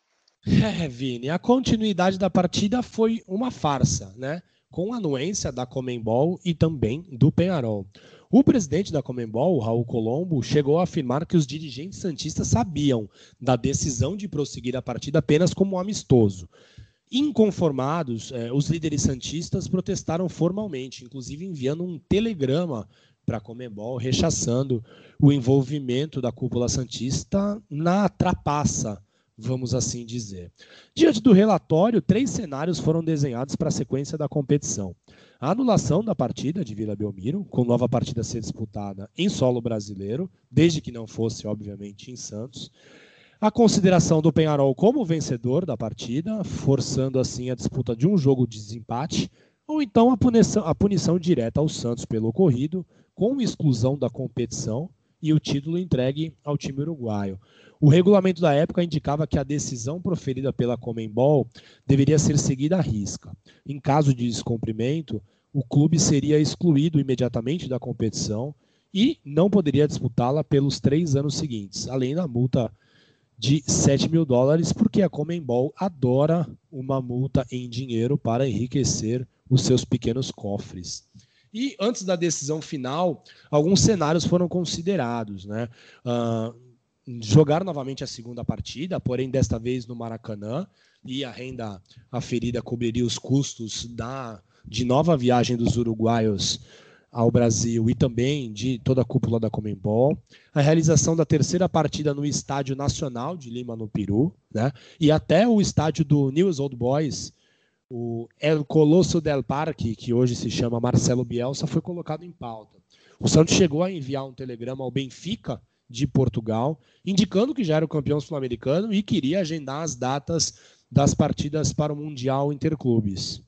É, Vini, a continuidade da partida foi uma farsa, né? Com a anuência da Comembol e também do Penharol. O presidente da Comembol, Raul Colombo, chegou a afirmar que os dirigentes santistas sabiam da decisão de prosseguir a partida apenas como amistoso. Inconformados, eh, os líderes santistas protestaram formalmente, inclusive enviando um telegrama para a Comembol rechaçando o envolvimento da cúpula santista na trapaça vamos assim dizer. Diante do relatório, três cenários foram desenhados para a sequência da competição. A anulação da partida de Vila Belmiro, com nova partida a ser disputada em solo brasileiro, desde que não fosse, obviamente, em Santos. A consideração do Penharol como vencedor da partida, forçando assim a disputa de um jogo de desempate, ou então a punição, a punição direta ao Santos pelo ocorrido, com exclusão da competição e o título entregue ao time uruguaio. O regulamento da época indicava que a decisão proferida pela Comembol deveria ser seguida à risca. Em caso de descumprimento, o clube seria excluído imediatamente da competição e não poderia disputá-la pelos três anos seguintes, além da multa de 7 mil dólares, porque a Comembol adora uma multa em dinheiro para enriquecer os seus pequenos cofres. E antes da decisão final, alguns cenários foram considerados. Né? Uh, jogar novamente a segunda partida, porém desta vez no Maracanã, e a renda aferida cobriria os custos da, de nova viagem dos uruguaios ao Brasil e também de toda a cúpula da Comembol, a realização da terceira partida no Estádio Nacional de Lima, no Peru, né? e até o estádio do News Old Boys, o El Colosso del Parque, que hoje se chama Marcelo Bielsa, foi colocado em pauta. O Santos chegou a enviar um telegrama ao Benfica, de Portugal, indicando que já era o campeão sul-americano e queria agendar as datas das partidas para o Mundial Interclubes.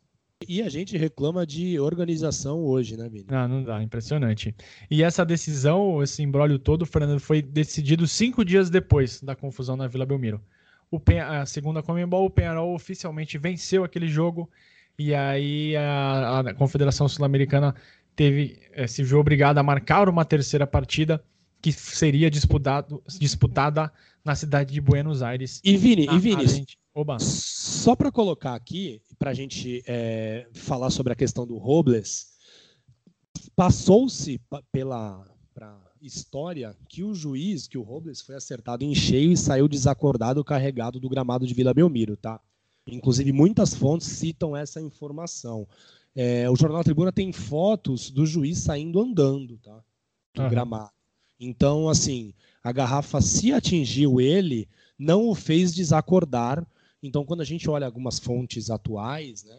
E a gente reclama de organização hoje, né, Vini? Ah, não dá, impressionante. E essa decisão, esse embrólio todo, Fernando, foi decidido cinco dias depois da confusão na Vila Belmiro. O Pen a segunda Comembol, o Penharol oficialmente venceu aquele jogo e aí a, a Confederação Sul-Americana teve se viu obrigada a marcar uma terceira partida que seria disputado, disputada na cidade de Buenos Aires. E Vini, e Vini só para colocar aqui, para a gente é, falar sobre a questão do Robles, passou-se pela pra história que o juiz, que o Robles foi acertado em cheio e saiu desacordado carregado do gramado de Vila Belmiro, tá? Inclusive, muitas fontes citam essa informação. É, o Jornal Tribuna tem fotos do juiz saindo andando, tá? Do uhum. gramado. Então, assim, a garrafa, se atingiu ele, não o fez desacordar. Então, quando a gente olha algumas fontes atuais, né,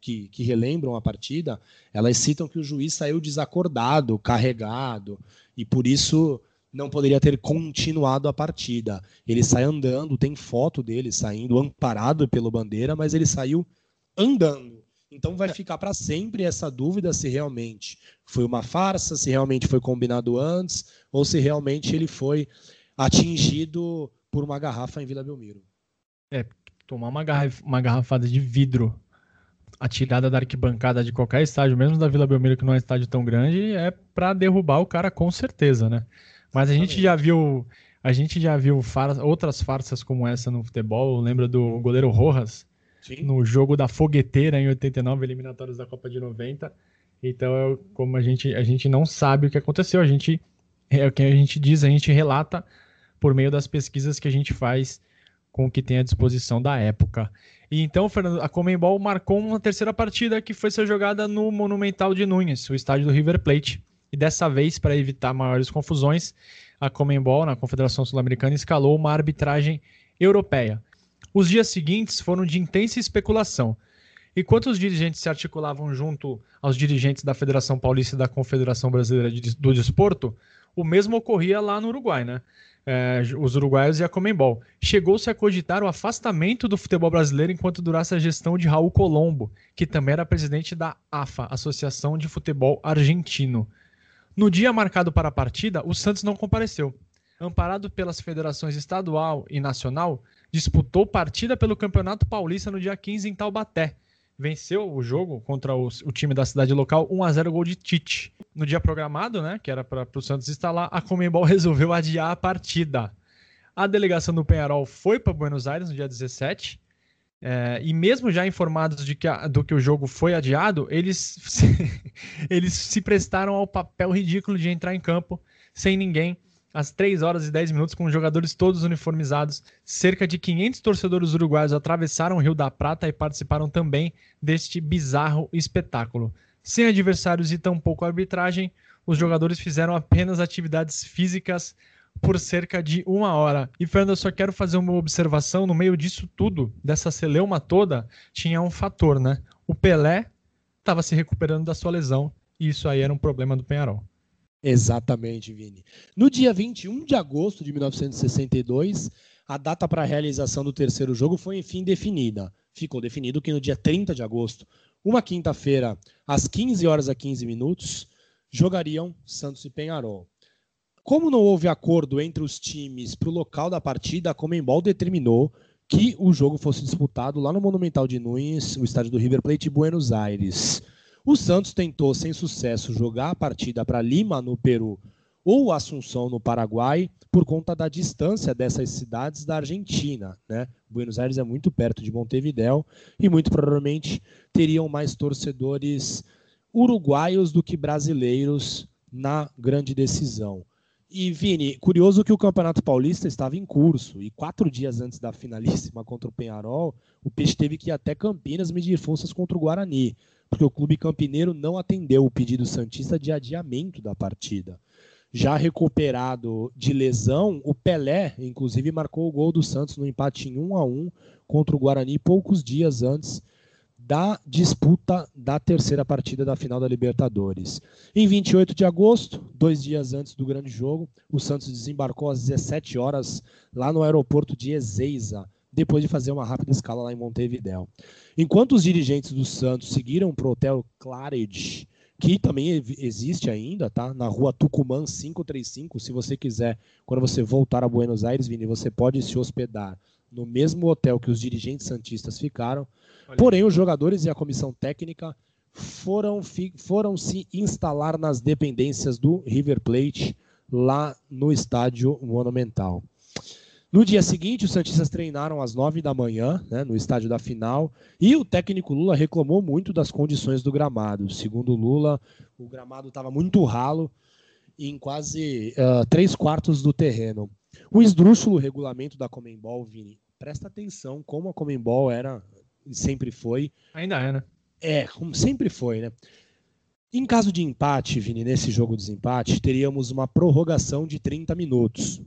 que, que relembram a partida, elas citam que o juiz saiu desacordado, carregado, e por isso não poderia ter continuado a partida. Ele sai andando, tem foto dele saindo amparado pelo bandeira, mas ele saiu andando. Então vai ficar para sempre essa dúvida se realmente foi uma farsa, se realmente foi combinado antes, ou se realmente ele foi atingido por uma garrafa em Vila Belmiro. É, tomar uma, garraf uma garrafada de vidro atirada da arquibancada de qualquer estádio, mesmo da Vila Belmiro, que não é um estádio tão grande, é para derrubar o cara com certeza, né? Mas a gente já viu, a gente já viu far outras farsas como essa no futebol. Lembra do goleiro Rojas Sim. no jogo da fogueteira em 89, eliminatórios da Copa de 90. Então, é como a gente, a gente não sabe o que aconteceu, a gente é o que a gente diz, a gente relata por meio das pesquisas que a gente faz com o que tem à disposição da época. E então, Fernando, a Comembol marcou uma terceira partida que foi ser jogada no Monumental de Nunes, o estádio do River Plate. E dessa vez, para evitar maiores confusões, a Comembol, na Confederação Sul-Americana, escalou uma arbitragem europeia. Os dias seguintes foram de intensa especulação. Enquanto os dirigentes se articulavam junto aos dirigentes da Federação Paulista e da Confederação Brasileira do Desporto, o mesmo ocorria lá no Uruguai, né? É, os uruguaios e a Comembol. Chegou-se a cogitar o afastamento do futebol brasileiro enquanto durasse a gestão de Raul Colombo, que também era presidente da AFA, Associação de Futebol Argentino. No dia marcado para a partida, o Santos não compareceu. Amparado pelas federações estadual e nacional, disputou partida pelo Campeonato Paulista no dia 15 em Taubaté. Venceu o jogo contra o, o time da cidade local 1 a 0 gol de Tite. No dia programado, né, que era para o Santos lá, a Comembol resolveu adiar a partida. A delegação do Penharol foi para Buenos Aires no dia 17 é, e mesmo já informados de que a, do que o jogo foi adiado, eles se, eles se prestaram ao papel ridículo de entrar em campo sem ninguém, às 3 horas e 10 minutos, com jogadores todos uniformizados. Cerca de 500 torcedores uruguaios atravessaram o Rio da Prata e participaram também deste bizarro espetáculo. Sem adversários e tampouco arbitragem, os jogadores fizeram apenas atividades físicas por cerca de uma hora. E, Fernando, eu só quero fazer uma observação. No meio disso tudo, dessa celeuma toda, tinha um fator, né? O Pelé estava se recuperando da sua lesão. E isso aí era um problema do Penharol. Exatamente, Vini. No dia 21 de agosto de 1962, a data para a realização do terceiro jogo foi enfim definida. Ficou definido que no dia 30 de agosto, uma quinta-feira, às 15 horas a 15 minutos, jogariam Santos e Penharol. Como não houve acordo entre os times para o local da partida, a Comembol determinou que o jogo fosse disputado lá no Monumental de Nunes, o estádio do River Plate Buenos Aires. O Santos tentou, sem sucesso, jogar a partida para Lima, no Peru, ou Assunção, no Paraguai, por conta da distância dessas cidades da Argentina. Né? Buenos Aires é muito perto de Montevidéu e muito provavelmente teriam mais torcedores uruguaios do que brasileiros na grande decisão. E, Vini, curioso que o Campeonato Paulista estava em curso e quatro dias antes da finalíssima contra o Penharol, o Peixe teve que ir até Campinas medir forças contra o Guarani, porque o clube campineiro não atendeu o pedido Santista de adiamento da partida. Já recuperado de lesão, o Pelé, inclusive, marcou o gol do Santos no empate em 1 a 1 contra o Guarani poucos dias antes da disputa da terceira partida da final da Libertadores. Em 28 de agosto, dois dias antes do grande jogo, o Santos desembarcou às 17 horas lá no aeroporto de Ezeiza, depois de fazer uma rápida escala lá em Montevidéu. Enquanto os dirigentes do Santos seguiram para o hotel Claridge, que também existe ainda, tá? Na rua Tucumã 535, se você quiser, quando você voltar a Buenos Aires, Vini, você pode se hospedar no mesmo hotel que os dirigentes santistas ficaram. Olha. Porém, os jogadores e a comissão técnica foram, foram se instalar nas dependências do River Plate lá no estádio Monumental. No dia seguinte, os Santistas treinaram às nove da manhã, né, no estádio da final, e o técnico Lula reclamou muito das condições do gramado. Segundo Lula, o gramado estava muito ralo em quase uh, três quartos do terreno. O esdrúxulo regulamento da Comembol, Vini, presta atenção como a Comembol era sempre foi. Ainda é, né? É, como sempre foi, né? Em caso de empate, Vini, nesse jogo de desempate, teríamos uma prorrogação de 30 minutos.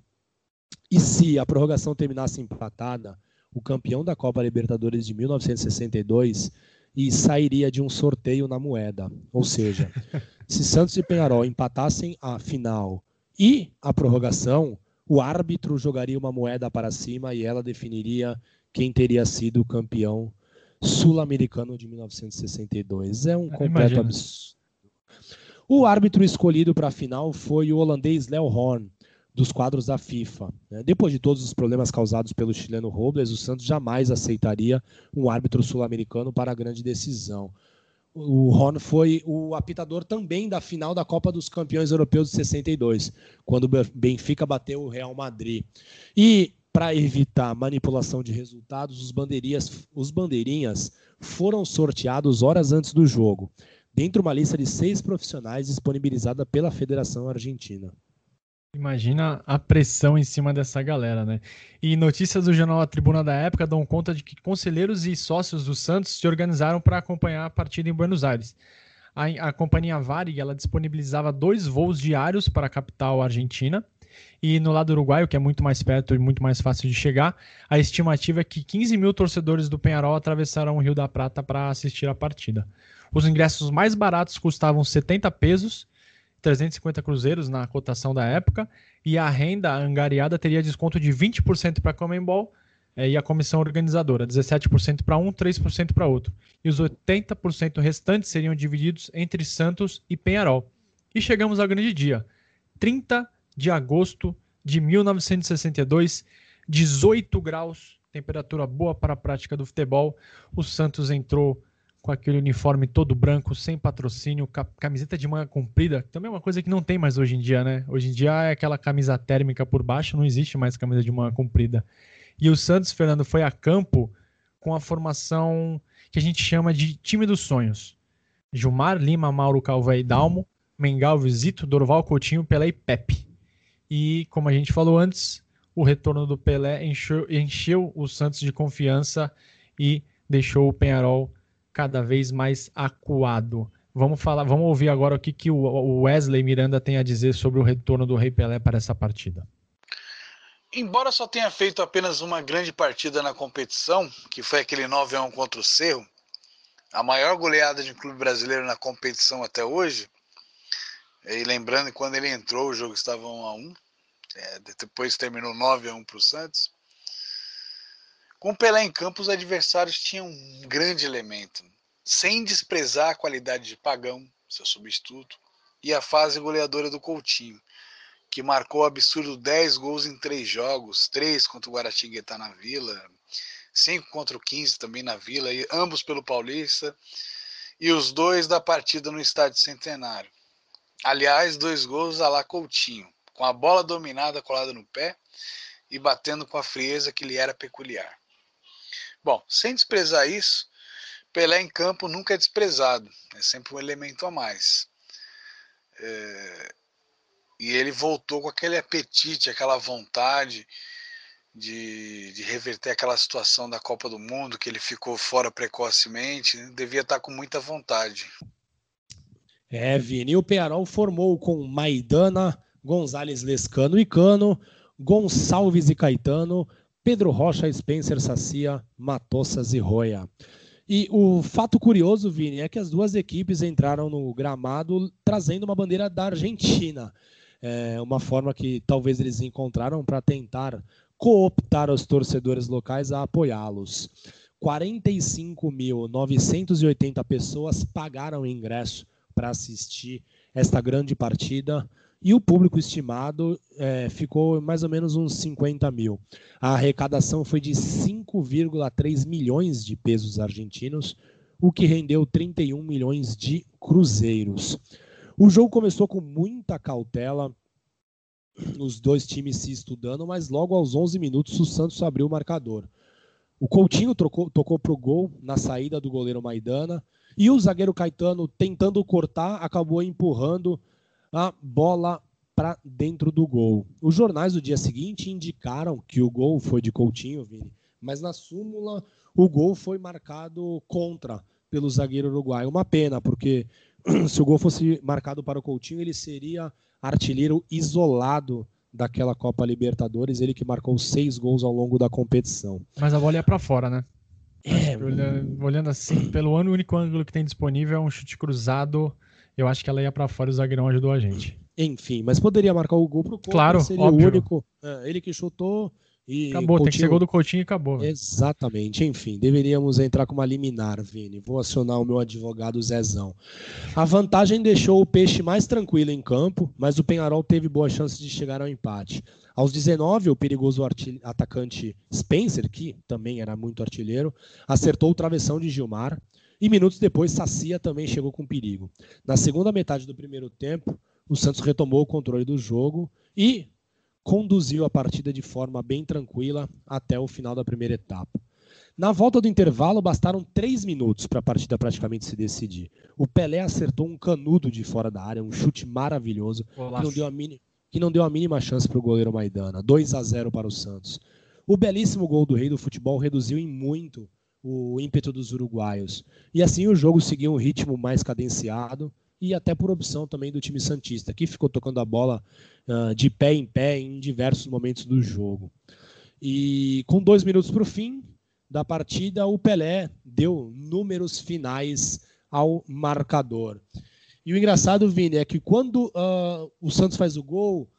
E se a prorrogação terminasse empatada, o campeão da Copa Libertadores de 1962 e sairia de um sorteio na moeda. Ou seja, se Santos e Penharol empatassem a final E a prorrogação, o árbitro jogaria uma moeda para cima e ela definiria quem teria sido o campeão sul-americano de 1962. É um completo absurdo. O árbitro escolhido para a final foi o holandês Leo Horn, dos quadros da FIFA. Né? Depois de todos os problemas causados pelo chileno Robles, o Santos jamais aceitaria um árbitro sul-americano para a grande decisão. O Horn foi o apitador também da final da Copa dos Campeões Europeus de 62, quando o Benfica bateu o Real Madrid. E para evitar manipulação de resultados, os, bandeirinhas, os bandeirinhas foram sorteados horas antes do jogo, dentro de uma lista de seis profissionais disponibilizada pela Federação Argentina. Imagina a pressão em cima dessa galera, né? E notícias do jornal A Tribuna da época dão conta de que conselheiros e sócios do Santos se organizaram para acompanhar a partida em Buenos Aires. A, a companhia Varig ela disponibilizava dois voos diários para a capital argentina e no lado uruguaio, que é muito mais perto e muito mais fácil de chegar, a estimativa é que 15 mil torcedores do Penharol atravessaram o Rio da Prata para assistir a partida. Os ingressos mais baratos custavam 70 pesos, 350 cruzeiros na cotação da época, e a renda angariada teria desconto de 20% para a Comembol é, e a comissão organizadora, 17% para um, 3% para outro. E os 80% restantes seriam divididos entre Santos e Penharol. E chegamos ao grande dia, 30 de agosto de 1962, 18 graus, temperatura boa para a prática do futebol. O Santos entrou com aquele uniforme todo branco, sem patrocínio, camiseta de manga comprida, também é uma coisa que não tem mais hoje em dia, né? Hoje em dia é aquela camisa térmica por baixo, não existe mais camisa de manga comprida. E o Santos, Fernando, foi a campo com a formação que a gente chama de time dos sonhos. Gilmar, Lima, Mauro, Calvé e Dalmo, Mengal, Visito, Dorval, Coutinho, Pelé e Pepe. E, como a gente falou antes, o retorno do Pelé encheu, encheu o Santos de confiança e deixou o Penharol cada vez mais acuado. Vamos falar, vamos ouvir agora o que, que o Wesley Miranda tem a dizer sobre o retorno do Rei Pelé para essa partida. Embora só tenha feito apenas uma grande partida na competição, que foi aquele 9 a 1 contra o Cerro, a maior goleada de um clube brasileiro na competição até hoje, e lembrando que quando ele entrou, o jogo estava 1 a 1 é, depois terminou 9 a 1 para o Santos. Com Pelé em campo, os adversários tinham um grande elemento, sem desprezar a qualidade de Pagão, seu substituto, e a fase goleadora do Coutinho, que marcou absurdo 10 gols em 3 jogos, 3 contra o Guaratinguetá na Vila, 5 contra o 15 também na Vila, e ambos pelo Paulista, e os dois da partida no Estádio Centenário. Aliás, dois gols a lá Coutinho, com a bola dominada colada no pé e batendo com a frieza que lhe era peculiar. Bom, sem desprezar isso, Pelé em campo nunca é desprezado, é sempre um elemento a mais. É... E ele voltou com aquele apetite, aquela vontade de, de, reverter aquela situação da Copa do Mundo, que ele ficou fora precocemente, né? devia estar com muita vontade. É, Vini, o Penarol formou com Maidana, Gonzales Lescano e Cano, Gonçalves e Caetano, Pedro Rocha, Spencer Sacia, Matossas e Roya. E o fato curioso, Vini, é que as duas equipes entraram no gramado trazendo uma bandeira da Argentina. É uma forma que talvez eles encontraram para tentar cooptar os torcedores locais a apoiá-los. 45.980 pessoas pagaram ingresso para assistir esta grande partida e o público estimado é, ficou mais ou menos uns 50 mil. A arrecadação foi de 5,3 milhões de pesos argentinos, o que rendeu 31 milhões de cruzeiros. O jogo começou com muita cautela, os dois times se estudando, mas logo aos 11 minutos o Santos abriu o marcador. O Coutinho trocou, tocou para o gol na saída do goleiro Maidana. E o zagueiro Caetano, tentando cortar, acabou empurrando a bola para dentro do gol. Os jornais do dia seguinte indicaram que o gol foi de Coutinho, Vini, mas na súmula o gol foi marcado contra pelo zagueiro uruguaio. Uma pena, porque se o gol fosse marcado para o Coutinho, ele seria artilheiro isolado daquela Copa Libertadores, ele que marcou seis gols ao longo da competição. Mas a bola ia para fora, né? É, olhando, olhando, assim, pelo ano, o único ângulo que tem disponível é um chute cruzado Eu acho que ela ia para fora e o zagueirão ajudou a gente. Enfim, mas poderia marcar o gol pro Coutinho. Claro, seria óbvio. o único. é, ele que chutou e Acabou, tem que ser Coutinho- gol do Coutinho e acabou. velho. Exatamente. Enfim, deveríamos entrar com uma liminar, Vini. Vou acionar o meu advogado Zezão. A vantagem deixou o Peixe mais tranquilo em campo, mas o Penharol teve boas chances de chegar ao empate. Aos 19, o perigoso atacante Spencer, que também era muito artilheiro, acertou o travessão de Gilmar. E minutos depois, Sacia também chegou com perigo. Na segunda metade do primeiro tempo, o Santos retomou o controle do jogo e conduziu a partida de forma bem tranquila até o final da primeira etapa. Na volta do intervalo, bastaram três minutos para a partida praticamente se decidir. O Pelé acertou um canudo de fora da área, um chute maravilhoso, que não deu a, mini- que não deu a mínima chance para o goleiro Maidana. 2 a 0 para o Santos. O belíssimo gol do rei do futebol reduziu em muito o ímpeto dos uruguaios. E assim o jogo seguiu um ritmo mais cadenciado e até por opção também do time Santista, que ficou tocando a bola ah, de pé em pé em diversos momentos do jogo. E com dois minutos para o fim da partida, o Pelé deu números finais ao marcador. E o engraçado, Vini, é que quando ah, o Santos faz o gol,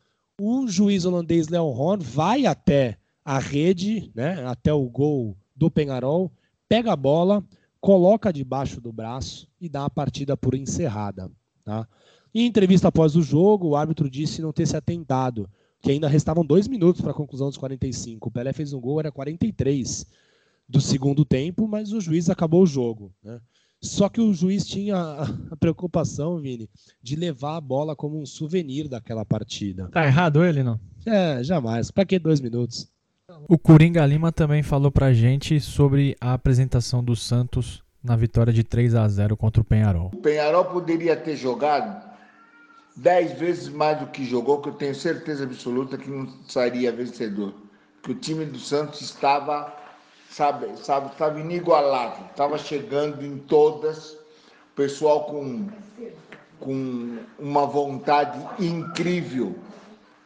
o juiz holandês Léo Horn vai até a rede, né, até o gol do Penharol, pega a bola, coloca debaixo do braço e dá a partida por encerrada. Tá? Em entrevista após o jogo, o árbitro disse não ter se atentado, que ainda restavam dois minutos para a conclusão dos 45. O Pelé fez um gol, era 43 do segundo tempo, mas o juiz acabou o jogo. Né? Só que o juiz tinha a- preocupação, Vini, de levar a bola como um souvenir daquela partida. Tá errado ele, não? É, jamais. Para que dois minutos? O Coringa Lima também falou pra gente sobre a apresentação do Santos na vitória de 3 a 0 contra o Penharol. O Penharol poderia ter jogado dez vezes mais do que jogou, que eu tenho certeza absoluta que não sairia vencedor. Que o time do Santos estava, sabe, sabe, estava inigualável, estava chegando em todas, pessoal com, com uma vontade incrível,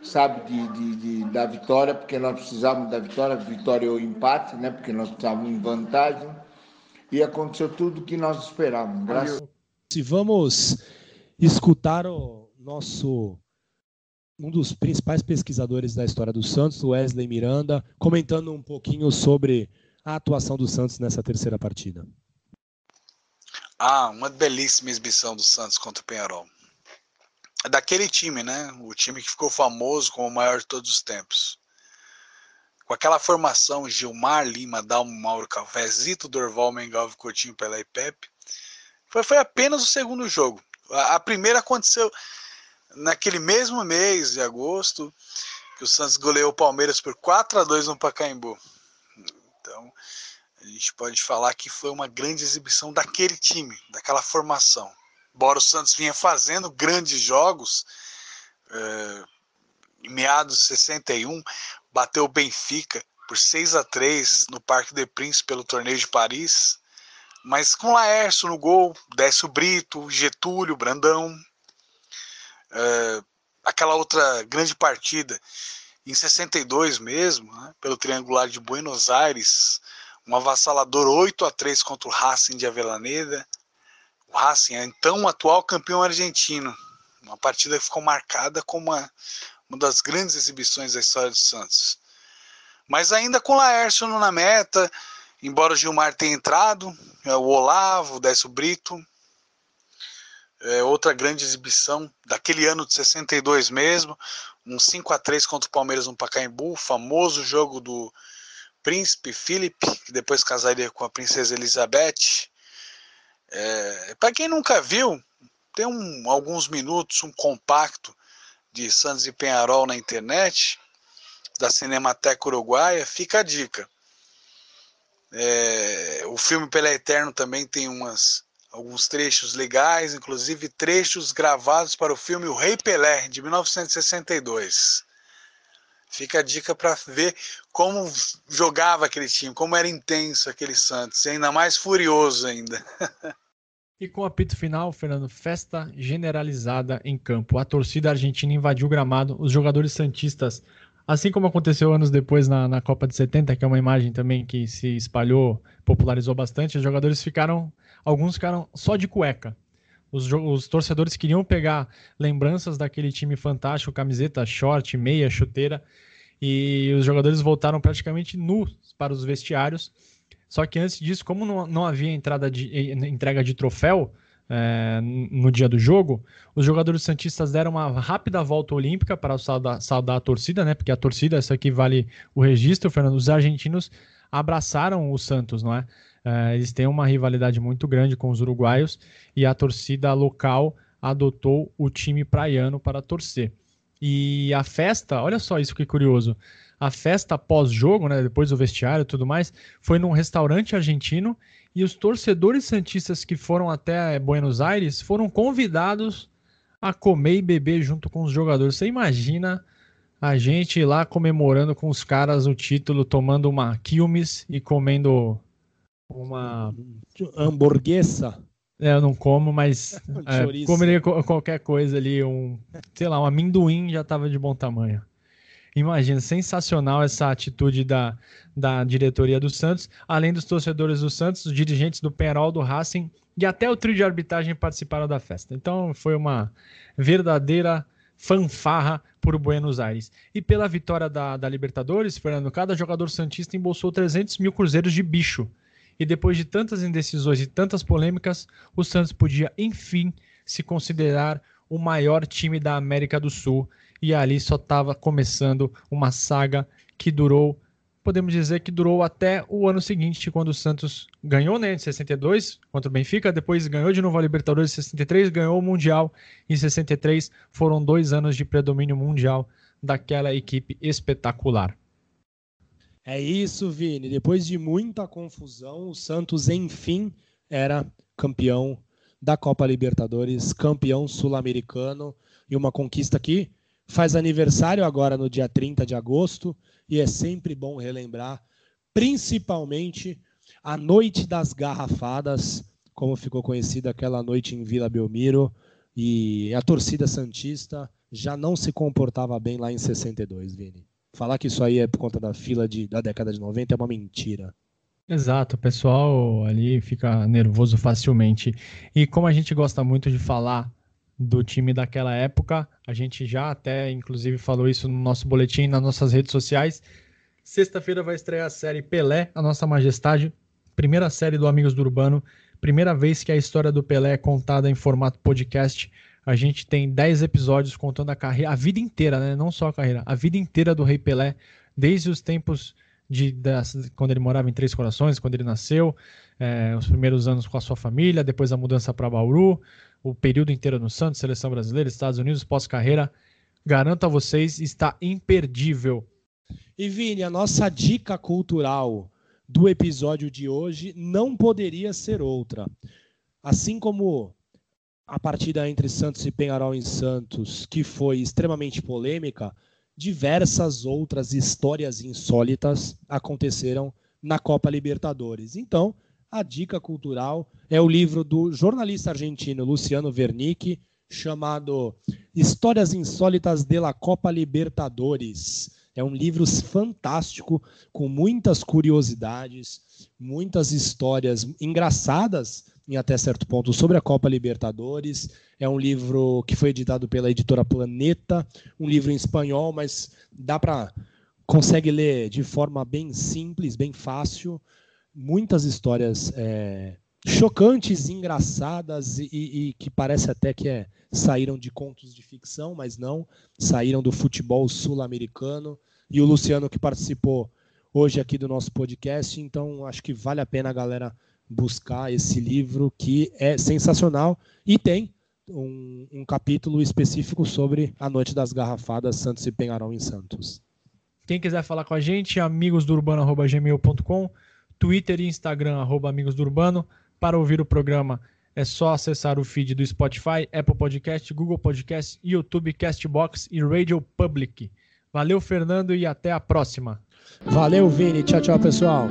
sabe, de, de, de- da vitória, porque nós precisávamos da vitória, vitória ou empate, né, porque nós estávamos em vantagem, e aconteceu tudo o que nós esperávamos. Graças Se vamos escutar o nosso um dos principais pesquisadores da história do Santos, Wesley Miranda, comentando um pouquinho sobre a atuação do Santos nessa terceira partida. Ah, uma belíssima exibição do Santos contra o Penharol. Daquele time, né? O time que ficou famoso como o maior de todos os tempos. Com aquela formação Gilmar, Lima, Dalmo, Mauro, Calvé, Zito, Dorval, Mengalvo, Coutinho, Pelé e Pepe, foi, foi apenas o segundo jogo. A, a primeira aconteceu naquele mesmo mês de agosto, que o Santos goleou o Palmeiras por 4 a 2 no Pacaembu. Então, a gente pode falar que foi uma grande exibição daquele time, daquela formação. Embora o Santos vinha fazendo grandes jogos, eh, em meados de 61, bateu o Benfica por 6 a 3 no Parque de Prince pelo torneio de Paris, mas com Laércio no gol, Décio Brito, Getúlio, Brandão. Eh, aquela outra grande partida em 62 mesmo, né, pelo triangular de Buenos Aires, um avassalador 8 a 3 contra o Racing de Avellaneda. O Racing é então atual campeão argentino. Uma partida que ficou marcada como uma, uma das grandes exibições da história do Santos. Mas ainda com o Laércio na meta, embora o Gilmar tenha entrado, é, o Olavo, o Décio Brito. É outra grande exibição daquele ano de 62 mesmo, um 5 a 3 contra o Palmeiras no Pacaembu, o famoso jogo do príncipe Philip, que depois casaria com a princesa Elizabeth. É, Para quem nunca viu, tem um, alguns minutos, um compacto de Santos e Penharol na internet, da Cinemateca Uruguaia, fica a dica. É, o filme Pelé Eterno também tem umas, alguns trechos legais, inclusive trechos gravados para o filme O Rei Pelé, de 1962. Fica a dica para ver como jogava aquele time, como era intenso aquele Santos, ainda mais furioso ainda. E com o apito final, Fernando, festa generalizada em campo. A torcida argentina invadiu o gramado, os jogadores santistas, assim como aconteceu anos depois na, na Copa de 70, que é uma imagem também que se espalhou, popularizou bastante, os jogadores ficaram, alguns ficaram só de cueca Os, os, torcedores queriam pegar lembranças daquele time fantástico, camiseta, short, meia, chuteira, e os jogadores voltaram praticamente nus para os vestiários. Só que antes disso, como não, não havia entrada de, entrega de troféu é, no dia do jogo, os jogadores santistas deram uma rápida volta olímpica para saudar, saudar a torcida, né? Porque a torcida, essa aqui vale o registro, Fernando. Os argentinos abraçaram o Santos, não é? é eles têm uma rivalidade muito grande com os uruguaios e a torcida local adotou o time praiano para torcer. E a festa, olha só isso que curioso. A festa pós-jogo, né, depois do vestiário e tudo mais, foi num restaurante argentino e os torcedores santistas que foram até Buenos Aires foram convidados a comer e beber junto com os jogadores. Você imagina a gente lá comemorando com os caras o título, tomando uma quilmes e comendo uma hamburguesa. É, eu não como, mas é, comeria qualquer coisa ali, um, sei lá, um amendoim já estava de bom tamanho. Imagina, sensacional essa atitude da, da diretoria do Santos, além dos torcedores do Santos, os dirigentes do Penarol, do Racing e até o trio de arbitragem participaram da festa. Então foi uma verdadeira fanfarra por Buenos Aires. E pela vitória da, da Libertadores, Fernando, cada jogador santista embolsou 300 mil cruzeiros de bicho e depois de tantas indecisões e tantas polêmicas, o Santos podia, enfim, se considerar o maior time da América do Sul. E ali só estava começando uma saga que durou, podemos dizer que durou até o ano seguinte, quando o Santos ganhou né, em 62 contra o Benfica, depois ganhou de novo a Libertadores em 63, ganhou o Mundial em 63. Foram dois anos de predomínio mundial daquela equipe espetacular. É isso, Vini. Depois de muita confusão, o Santos, enfim, era campeão da Copa Libertadores, campeão sul-americano e uma conquista que faz aniversário agora no dia 30 de agosto e é sempre bom relembrar, principalmente a Noite das Garrafadas, como ficou conhecida aquela noite em Vila Belmiro, e a torcida Santista já não se comportava bem lá em 62, Vini. Falar que isso aí é por conta da fila de, da década de 90 é uma mentira. Exato, o pessoal ali fica nervoso facilmente. E como a gente gosta muito de falar do time daquela época, a gente já até inclusive falou isso no nosso boletim, nas nossas redes sociais. Sexta-feira vai estrear a série Pelé, a Nossa Majestade, primeira série do Amigos do Urbano, primeira vez que a história do Pelé é contada em formato podcast. A gente tem 10 episódios contando a carreira, a vida inteira, né? Não só a carreira, a vida inteira do Rei Pelé, desde os tempos de quando ele morava em Três Corações, quando ele nasceu, é, os primeiros anos com a sua família, depois a mudança para Bauru, o período inteiro no Santos, seleção brasileira, Estados Unidos, pós-carreira. Garanto a vocês, está imperdível. E Vini, a nossa dica cultural do episódio de hoje não poderia ser outra. Assim como a partida entre Santos e Penharol em Santos, que foi extremamente polêmica, diversas outras histórias insólitas aconteceram na Copa Libertadores. Então, a dica cultural é o livro do jornalista argentino Luciano Wernicke, chamado Histórias Insólitas de la Copa Libertadores. É um livro fantástico, com muitas curiosidades, muitas histórias engraçadas em até certo ponto sobre a Copa Libertadores. É um livro que foi editado pela editora Planeta, um livro em espanhol, mas dá para consegue ler de forma bem simples, bem fácil. Muitas histórias é, chocantes, engraçadas e, e, que parece até que é, saíram de contos de ficção, mas não, saíram do futebol sul-americano. E o Luciano que participou hoje aqui do nosso podcast, então acho que vale a pena a galera buscar esse livro que é sensacional e tem um, um, capítulo específico sobre a Noite das Garrafadas Santos e Penharol em Santos. Quem quiser falar com a gente, amigosdourbano.gmail.com, Twitter e Instagram, arroba Amigos do Urbano. Para ouvir o programa é só acessar o feed do Spotify, Apple Podcast, Google Podcast, YouTube, Castbox e Radio Public. Valeu, Fernando, e até a próxima. Valeu, Vini. Tchau, tchau, pessoal.